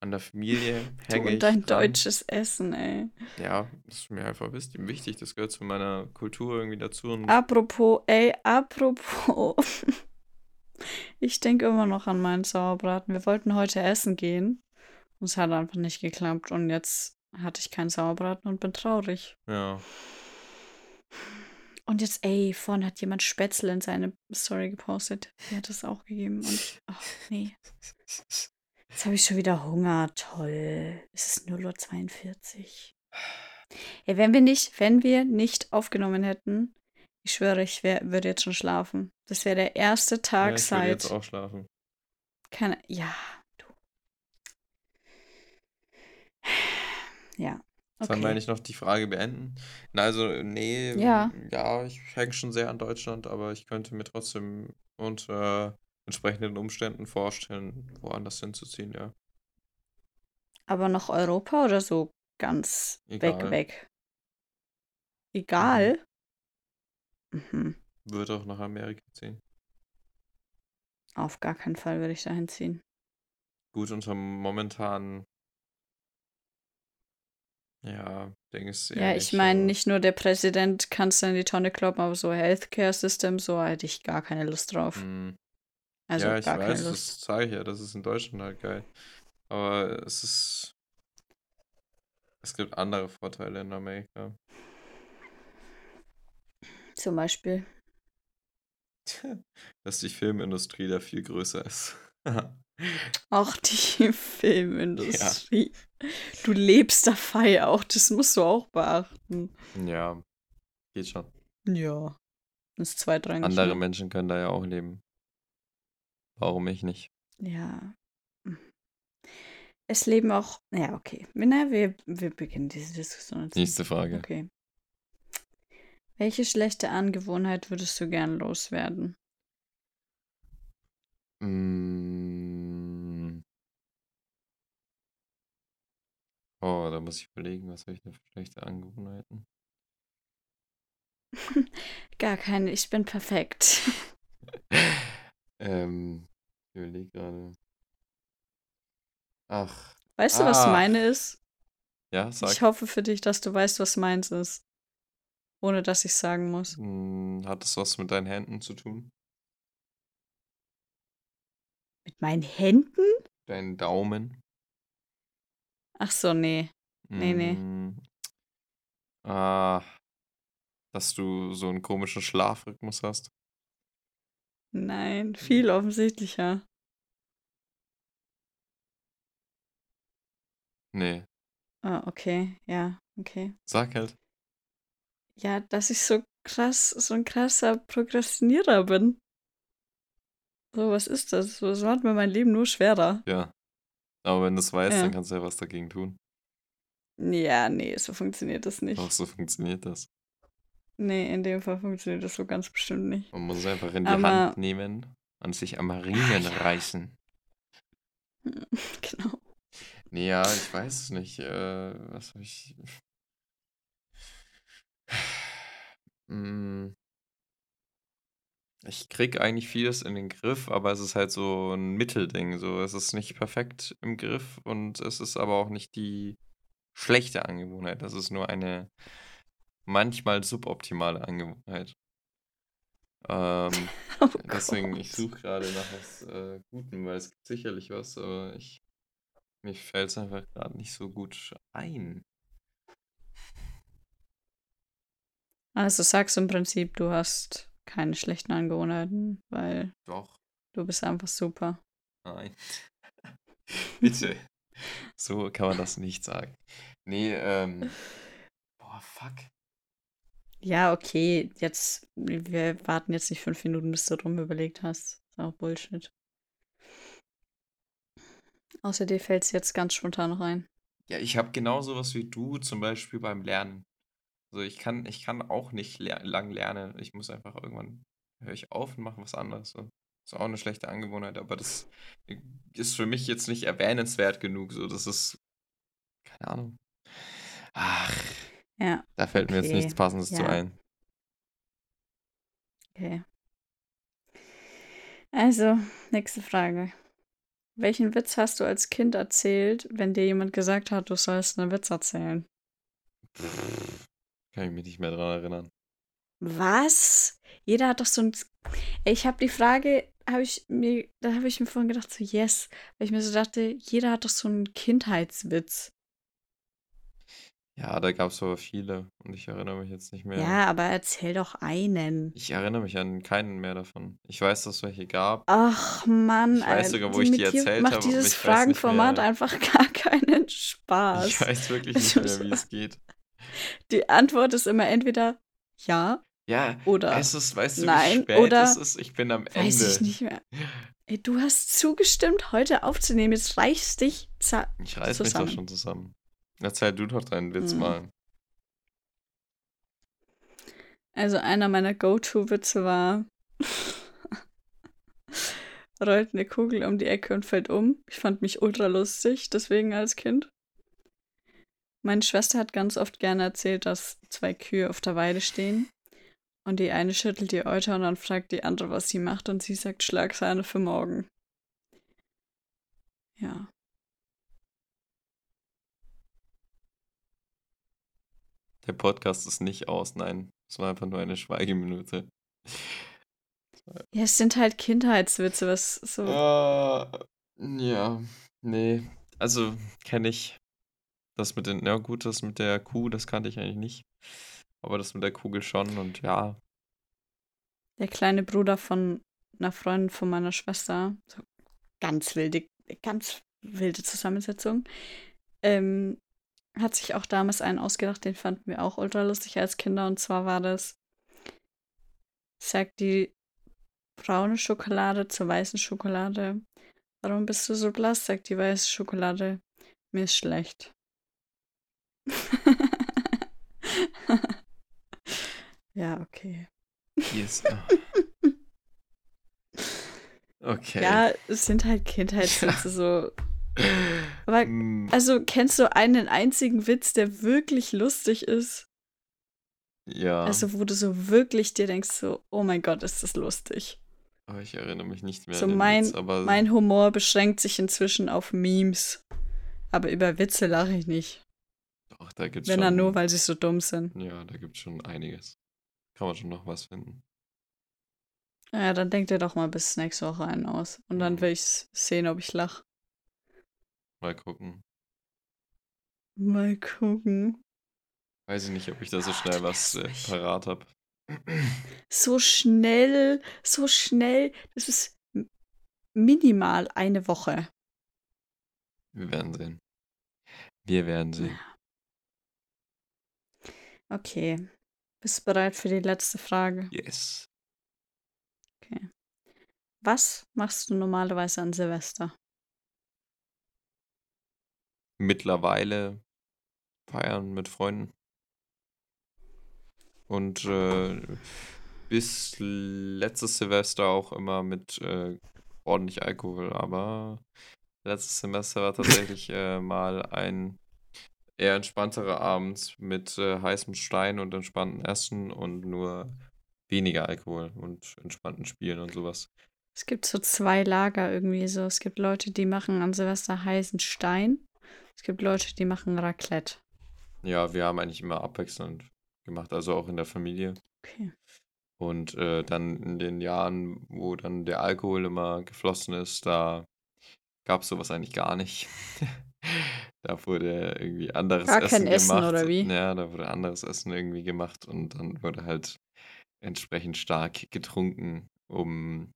An der Familie hänge ich und dein dran. deutsches Essen, ey. Ja, das ist mir einfach wichtig. Das gehört zu meiner Kultur irgendwie dazu. Apropos, ey, apropos. Ich denke immer noch an meinen Sauerbraten. Wir wollten heute essen gehen. Und es hat einfach nicht geklappt. Und jetzt hatte ich keinen Sauerbraten und bin traurig. ja, Und jetzt, ey, vorhin hat jemand Spätzle in seine Story gepostet. Die hat es auch gegeben. Und, ach, nee. Jetzt habe ich schon wieder Hunger. Toll. Es ist 0.42 Uhr. Ey, wenn wir nicht, wenn wir nicht aufgenommen hätten, ich schwöre, ich wär, würde jetzt schon schlafen. Das wäre der erste ja, Tag ich würde jetzt seit. auch schlafen. Keine, ja, du. Ja. Sollen wir Okay. eigentlich noch die Frage beenden? Na, also, nee, Ja. ja, ich hänge schon sehr an Deutschland, aber ich könnte mir trotzdem unter entsprechenden Umständen vorstellen, woanders hinzuziehen, ja. Aber nach Europa oder so ganz weg, Egal. weg? Egal? Mhm. Würde auch nach Amerika ziehen. Auf gar keinen Fall würde ich dahin ziehen. Gut, unter momentanen, ja, Ding ist Ja, ich meine, aber- nicht nur der Präsident kann es in die Tonne kloppen, aber so Healthcare System, so hätte ich gar keine Lust drauf. Hm. Also ja, ich weiß, das sage ich ja, das ist in Deutschland halt geil. Aber es ist. Es gibt andere Vorteile in Amerika. Zum Beispiel. Dass die Filmindustrie da viel größer ist. Auch die Filmindustrie. Ja. Du lebst dabei auch, das musst du auch beachten. Ja, geht schon. Ja. Das ist zweitrangig. Andere ne? Menschen können da ja auch leben. Warum ich nicht? Ja. Es leben auch. Ja, okay. Na, wir, wir beginnen diese Diskussion jetzt. Nächste Frage. Okay. Welche schlechte Angewohnheit würdest du gern loswerden? Mm. Oh, da muss ich überlegen, was habe ich denn für schlechte Angewohnheiten? Gar keine, ich bin perfekt. ähm, ich überlege gerade. Ach. Weißt du, was Ah. meine ist? Ja, sag. Ich hoffe für dich, dass du weißt, was meins ist. Ohne dass ich sagen muss. Hm, hat das was mit deinen Händen zu tun? Mit meinen Händen? Deinen Daumen? Ach so, nee. Nee, nee. Hm, Ah, dass du so einen komischen Schlafrhythmus hast? Nein, viel offensichtlicher. Nee. Ah, okay, ja, okay. Sag halt. Ja, dass ich so krass, so ein krasser Prokrastinierer bin. So, was ist das? So, Das macht mir mein Leben nur schwerer. Ja. Aber wenn du es weißt, Ja. dann kannst du ja was dagegen tun. Ja, nee, so funktioniert das nicht. Auch so funktioniert das. Nee, in dem Fall funktioniert das so ganz bestimmt nicht. Man muss es einfach in die Aber- Hand nehmen und sich am Riemen ja. reißen. Genau. Nee, ja, ich weiß es nicht. Äh, was habe ich. Mm. Ich krieg eigentlich vieles in den Griff, aber es ist halt so ein Mittelding. So, es ist nicht perfekt im Griff und es ist aber auch nicht die schlechte Angewohnheit. Das ist nur eine manchmal suboptimale Angewohnheit. Ähm, Oh deswegen, ich Gott. suche gerade nach was äh, Gutem, weil es gibt sicherlich was, aber ich, mir fällt es einfach gerade nicht so gut ein. Also sagst du im Prinzip, du hast keine schlechten Angewohnheiten, weil Doch, du bist einfach super. nein. Bitte. So kann man das nicht sagen. Nee, ähm. Boah, fuck. Ja, okay, jetzt, wir warten jetzt nicht fünf Minuten, bis du drum überlegt hast. Ist auch Bullshit. Außer dir fällt es jetzt ganz spontan rein. Ja, ich habe genau sowas wie du zum Beispiel beim Lernen. Also ich kann, ich kann auch nicht ler lang lernen. Ich muss einfach irgendwann höre ich auf und mache was anderes. So. Ist auch eine schlechte Angewohnheit, aber das ist für mich jetzt nicht erwähnenswert genug. So, das ist keine Ahnung. Ach, Ja, da fällt mir jetzt okay. nichts Passendes zu Ja. ein. okay. Also, nächste Frage. Welchen Witz hast du als Kind erzählt, wenn dir jemand gesagt hat, du sollst einen Witz erzählen? Pff, Kann ich mich nicht mehr dran erinnern. Was? Jeder hat doch so ein. Ich habe die Frage, habe ich mir, da habe ich mir vorhin gedacht, so yes, weil ich mir so dachte, jeder hat doch so einen Kindheitswitz. Ja, da gab es aber viele und ich erinnere mich jetzt nicht mehr. Ja, aber erzähl doch einen. Ich erinnere mich an keinen mehr davon. Ich weiß, dass es welche gab. Ach Mann, Ich weiß Alter, sogar, wo ich die erzählt macht habe, aber dieses ich Fragenformat einfach gar keinen Ich Spaß. weiß wirklich nicht mehr, wie es geht. Die Antwort ist immer entweder ja Ja, oder es ist, weißt du, Nein, spät oder es ist? Ich bin am Ende. weiß ich nicht mehr. Ey, du hast zugestimmt, heute aufzunehmen. Jetzt reichst dich za- Ich reiß mich doch zusammen. schon zusammen. Erzähl du doch deinen Witz Mhm. mal. Also einer meiner Go-To-Witze war, rollt eine Kugel um die Ecke und fällt um. Ich fand mich ultra lustig, deswegen als Kind. Meine Schwester hat ganz oft gerne erzählt, dass zwei Kühe auf der Weide stehen. Und die eine schüttelt die Euter und dann fragt die andere, was sie macht. Und sie sagt, Schlagsahne für morgen. Ja. Der Podcast ist nicht aus, nein. Es war einfach nur eine Schweigeminute. Ja, es sind halt Kindheitswitze, was so. Äh, ja, nee. Also kenne ich das mit den, ja gut, das mit der Kuh, das kannte ich eigentlich nicht. Aber das mit der Kugel schon und ja, Der kleine Bruder von einer Freundin von meiner Schwester, so ganz wilde, ganz wilde Zusammensetzung. Ähm, hat sich auch damals einen ausgedacht, den fanden wir auch ultra lustig als Kinder. Und zwar war das, sagt die braune Schokolade zur weißen Schokolade. Warum bist du so blass? sagt die weiße Schokolade. Mir ist schlecht. ja, okay. Yes. Okay. Ja, es sind halt Kindheitswitze so. Aber, hm. also, kennst du einen einzigen Witz, der wirklich lustig ist? Ja. Also, wo du so wirklich dir denkst, so, oh mein Gott, ist das lustig. Aber ich erinnere mich nicht mehr so an den mein, Witz, aber mein Humor beschränkt sich inzwischen auf Memes. Aber über Witze lache ich nicht. Doch, da gibt's Wenn schon, dann nur, weil sie so dumm sind. Ja, da gibt es schon einiges. Kann man schon noch was finden. Ja, dann denk dir doch mal bis nächste Woche einen aus. Und dann Mhm. will ich sehen, ob ich lach. Mal gucken. Mal gucken. Weiß ich nicht, ob ich da so schnell was äh, parat habe. So schnell, so schnell. Das ist minimal eine Woche. Wir werden sehen. Wir werden sehen. Okay. Bist du bereit für die letzte Frage? Yes. Was machst du normalerweise an Silvester? Mittlerweile feiern mit Freunden. Und äh, bis letztes Silvester auch immer mit äh, ordentlich Alkohol. Aber letztes Semester war tatsächlich äh, mal ein eher entspannterer Abend mit äh, heißem Stein und entspannten Essen und nur weniger Alkohol und entspannten Spielen und sowas. Es gibt so zwei Lager irgendwie so. Es gibt Leute, die machen an Silvester heißen Stein. Es gibt Leute, die machen Raclette. Ja, wir haben eigentlich immer abwechselnd gemacht, also auch in der Familie. Okay. Und äh, dann in den Jahren, wo dann der Alkohol immer geflossen ist, da gab es sowas eigentlich gar nicht. da wurde irgendwie anderes Gar Essen kein Essen, gemacht. oder wie? Ja, da wurde anderes Essen irgendwie gemacht und dann wurde halt entsprechend stark getrunken, um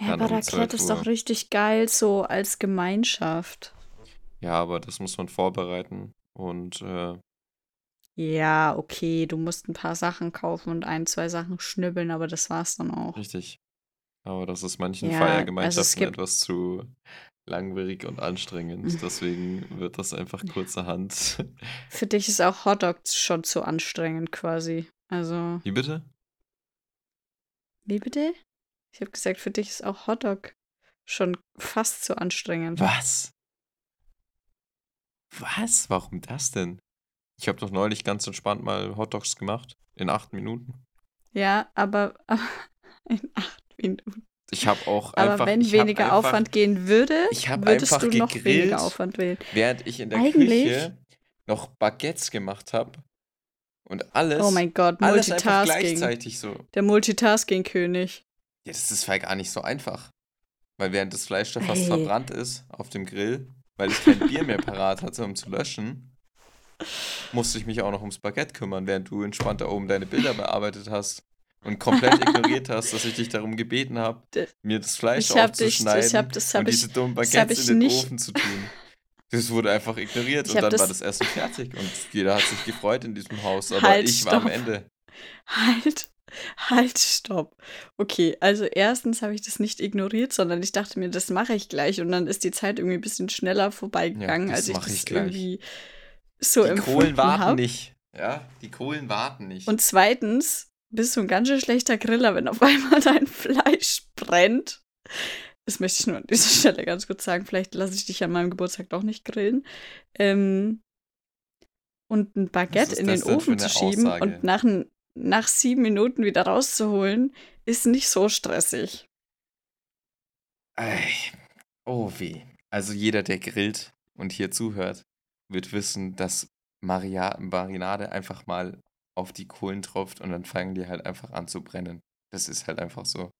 Ja, aber Raclette 12 ist doch richtig geil, so als Gemeinschaft. Ja, aber das muss man vorbereiten und äh, Ja, okay, du musst ein paar Sachen kaufen und ein, zwei Sachen schnibbeln, aber das war's dann auch. richtig. Aber das ist manchen Ja, also Feiergemeinschaften gibt- etwas zu langwierig und anstrengend. Deswegen wird das einfach kurzerhand. Für dich ist auch Hotdog schon zu anstrengend quasi. Also, Wie bitte? wie bitte? Ich habe gesagt, für dich ist auch Hotdog schon fast zu anstrengend. Was? Was? Warum das denn? Ich habe doch neulich ganz entspannt mal Hotdogs gemacht. In acht Minuten. Ja, aber, aber in acht Minuten. Ich habe auch Aber einfach. wenn ich hab weniger einfach, Aufwand gehen würde, ich würdest einfach du noch gegrillt. weniger Aufwand wählen. Während ich in der Eigentlich- Küche noch Baguettes gemacht habe. Und alles. Oh mein Gott, alles Multitasking. gleichzeitig so. Der Multitasking-König. Ja, das ist halt gar nicht so einfach. Weil während das Fleisch da fast Ey. verbrannt ist auf dem Grill, weil ich kein Bier mehr parat hatte, um zu löschen, musste ich mich auch noch ums Baguette kümmern, während du entspannt da oben deine Bilder bearbeitet hast und komplett ignoriert hast, dass ich dich darum gebeten habe, mir das Fleisch Ich hab dich, aufzuschneiden ich hab, das und habe ich, diese dummen hab Baguettes in den nicht- Ofen zu tun. Das wurde einfach ignoriert Ich und hab dann das- war das Essen fertig und jeder hat sich gefreut in diesem Haus, aber Halt, ich war am stopp. Ende. Halt, halt, stopp. Okay, also erstens habe ich das nicht ignoriert, sondern ich dachte mir, das mache ich gleich und dann ist die Zeit irgendwie ein bisschen schneller vorbeigegangen, Ja, als ich das ich irgendwie so Die Kohlen empfunden warten habe. nicht. Ja, die Kohlen warten nicht. Und zweitens bist du ein ganz schön schlechter Griller, wenn auf einmal dein Fleisch brennt. Das möchte ich nur an dieser Stelle ganz kurz sagen. Vielleicht lasse ich dich an meinem Geburtstag doch nicht grillen. Ähm, und ein Baguette in den Ofen zu schieben Aussage? und nach, n- nach sieben Minuten wieder rauszuholen, ist nicht so stressig. Oh weh. Also jeder, der grillt und hier zuhört, wird wissen, dass Maria Marinade einfach mal auf die Kohlen tropft und dann fangen die halt einfach an zu brennen. Das ist halt einfach so.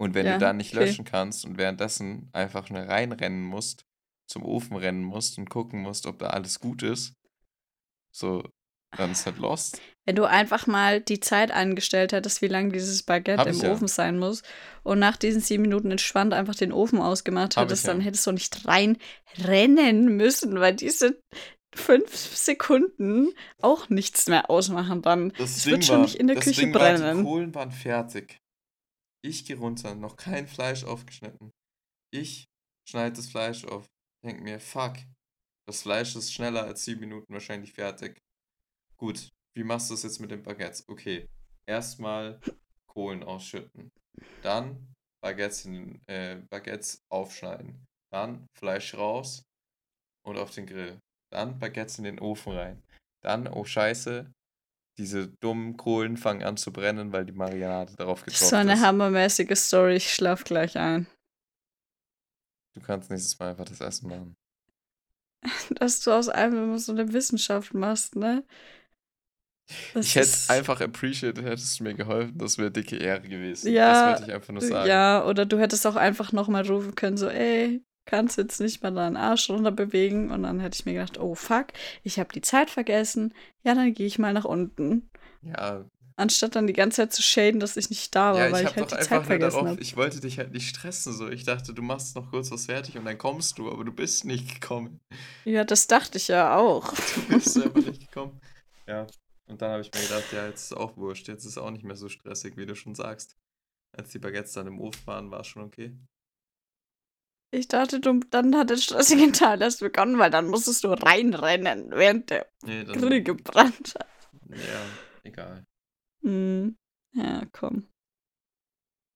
Und wenn Ja, du da nicht okay. löschen kannst und währenddessen einfach schnell reinrennen musst, zum Ofen rennen musst und gucken musst, ob da alles gut ist, so, dann ist halt lost. Wenn du einfach mal die Zeit eingestellt hättest, wie lange dieses Baguette Hab im ich ja. Ofen sein muss und nach diesen sieben Minuten entspannt einfach den Ofen ausgemacht Hab ich hättest, ja. dann hättest du nicht reinrennen müssen, weil diese fünf Sekunden auch nichts mehr ausmachen dann. Das Es wird schon nicht in der das Küche Ding war, die brennen. Kohlen waren fertig. Ich gehe runter, noch kein Fleisch aufgeschnitten. Ich schneide das Fleisch auf. Denk mir, fuck, das Fleisch ist schneller als sieben Minuten wahrscheinlich fertig. Gut, wie machst du das jetzt mit den Baguettes? Okay, erstmal Kohlen ausschütten. Dann Baguettes, in, äh, Baguettes aufschneiden. Dann Fleisch raus und auf den Grill. Dann Baguettes in den Ofen rein. Dann, oh Scheiße, diese dummen Kohlen fangen an zu brennen, weil die Marinade darauf Das getropft ist so eine ist. hammermäßige Story. Ich schlaf gleich ein. Du kannst nächstes Mal einfach das Essen machen. Dass du aus allem immer so eine Wissenschaft machst, ne? Das ich hätte einfach appreciated, hättest du mir geholfen, das wäre dicke Ehre gewesen. Ja, das wollte ich einfach nur sagen. Ja, oder du hättest auch einfach nochmal rufen können, so, ey, kannst jetzt nicht mal deinen Arsch runter bewegen. Und dann hätte ich mir gedacht, oh fuck, ich habe die Zeit vergessen. Ja, dann gehe ich mal nach unten. Ja, Anstatt dann die ganze Zeit zu shaden, dass ich nicht da war, ja ich weil ich halt die Zeit vergessen habe. ich wollte dich halt nicht stressen, so. Ich dachte, du machst noch kurz was fertig und dann kommst du, aber du bist nicht gekommen. Ja, das dachte ich ja auch. Du bist einfach nicht gekommen. Ja, und dann habe ich mir gedacht, ja, jetzt ist auch wurscht, jetzt ist auch nicht mehr so stressig, wie du schon sagst. Als die Baguettes dann im Ofen waren, war es schon okay. Ich dachte, du, dann hat der stressige Teil erst begonnen, weil dann musstest du reinrennen, während der Nee. Grill gebrannt hat. Ja, egal. Hm. Ja, komm.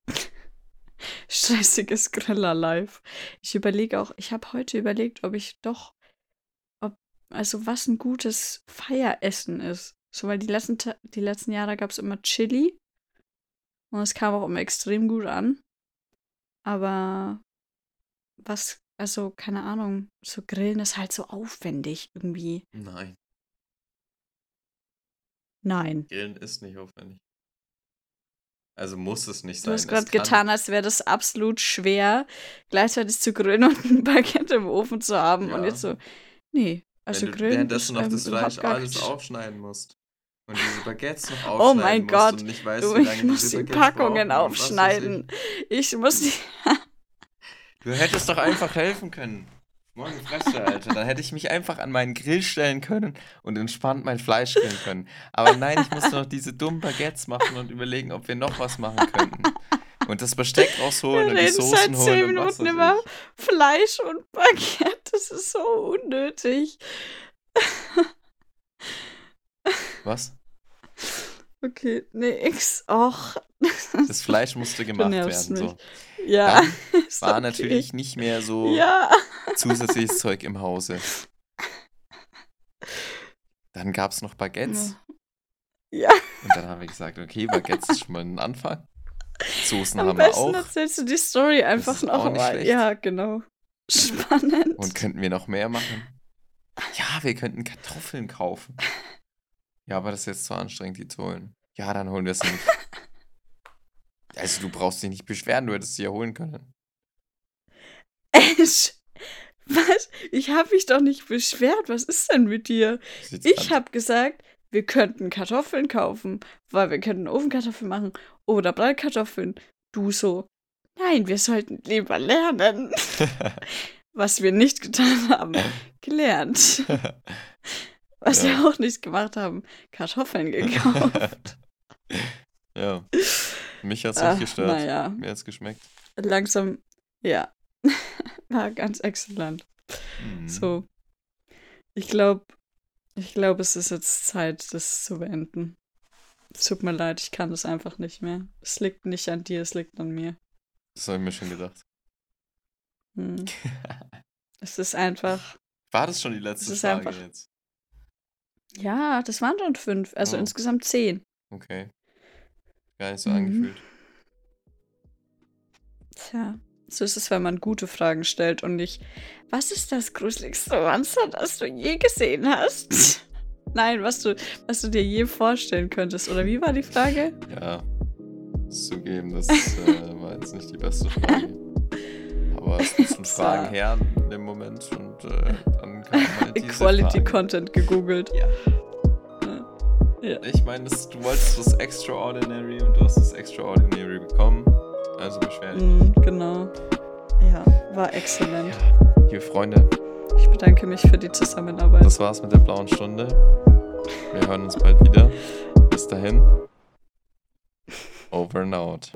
Stressiges Griller live. Ich überlege auch, ich habe heute überlegt, ob ich doch, ob, also was ein gutes Feieressen ist. So, weil die letzten, die letzten Jahre gab es immer Chili. Und es kam auch immer extrem gut an. Aber was, also keine Ahnung, so Grillen ist halt so aufwendig irgendwie. Nein, Nein. Grillen ist nicht aufwendig. Also muss es nicht Du sein. hast es gerade getan, als wäre das absolut schwer, gleichzeitig zu grillen und ein Baguette im Ofen zu haben. Und Ja. jetzt so, nee, also wenn du grillen währenddessen ist, noch das Fleisch alles aufschneiden musst. Und diese Baguettes noch Oh aufschneiden mein musst Gott, nicht weißt, Du, ich muss diese die Baguettes Packungen ich. aufschneiden. Ich muss die. Du hättest doch einfach helfen können. Morgen Fresse, Alter. Dann hätte ich mich einfach an meinen Grill stellen können und entspannt mein Fleisch grillen können. Aber nein, ich musste noch diese dummen Baguettes machen und überlegen, ob wir noch was machen könnten. Und das Besteck rausholen Wir und die reden Soßen seit holen zehn und was Minuten weiß über ich. Fleisch und Baguette. Das ist so unnötig. Was? Okay, nix. Och. Das Fleisch musste gemacht werden. So. Ja. War okay. natürlich nicht mehr so Ja. zusätzliches Zeug im Hause. Dann gab es noch Baguettes. Ja. Und dann haben wir gesagt, okay, Baguettes ist schon mal ein Anfang. Soßen Am haben wir besten auch. erzählst du die Story einfach noch nicht mal. schlecht. Ja, genau. Spannend. Und könnten wir noch mehr machen? Ja, wir könnten Kartoffeln kaufen. Ja, aber das ist jetzt zu anstrengend, die zu holen. Ja, dann holen wir sie nicht. Also du brauchst dich nicht beschweren, du hättest sie ja holen können. Ash, was? Ich habe mich doch nicht beschwert. Was ist denn mit dir? Jetzt Ich habe gesagt, wir könnten Kartoffeln kaufen, weil wir könnten Ofenkartoffeln machen oder Bratkartoffeln. Du so, nein, wir sollten lieber lernen. Was wir nicht getan haben, gelernt. Was Ja. wir auch nicht gemacht haben, Kartoffeln gekauft. ja. Mich hat's Ach, nicht gestört. Naja, Mir hat's geschmeckt. langsam, ja. War ganz exzellent. Mhm. So. Ich glaube, ich glaube, es ist jetzt Zeit, das zu beenden. Es tut mir leid, ich kann das einfach nicht mehr. Es liegt nicht an dir, es liegt an mir. Das habe ich mir schon gedacht. Hm. Es ist einfach. War das schon die letzte Es Frage einfach- jetzt? Ja, das waren schon fünf, also Oh. insgesamt zehn. Okay. Gar nicht so Mhm. angefühlt. Tja, so ist es, wenn man gute Fragen stellt und nicht, was ist das gruseligste Monster, das du je gesehen hast? Nein, was du, was du dir je vorstellen könntest. Oder wie war die Frage? Ja. Zugeben, das äh, war jetzt nicht die beste Frage. Aber es mussten So. Fragen her dem Moment und äh, dann kam halt diese Equality Frage. Content gegoogelt. Ja. Ja. Ja. Ich meine, du wolltest was Extraordinary und du hast das Extraordinary bekommen. Also beschwer dich. Mhm, genau. Ja, war exzellent. Liebe Freunde, Ich bedanke mich für die Zusammenarbeit. das war's mit der blauen Stunde. Wir hören uns bald wieder. Bis dahin. Over and out.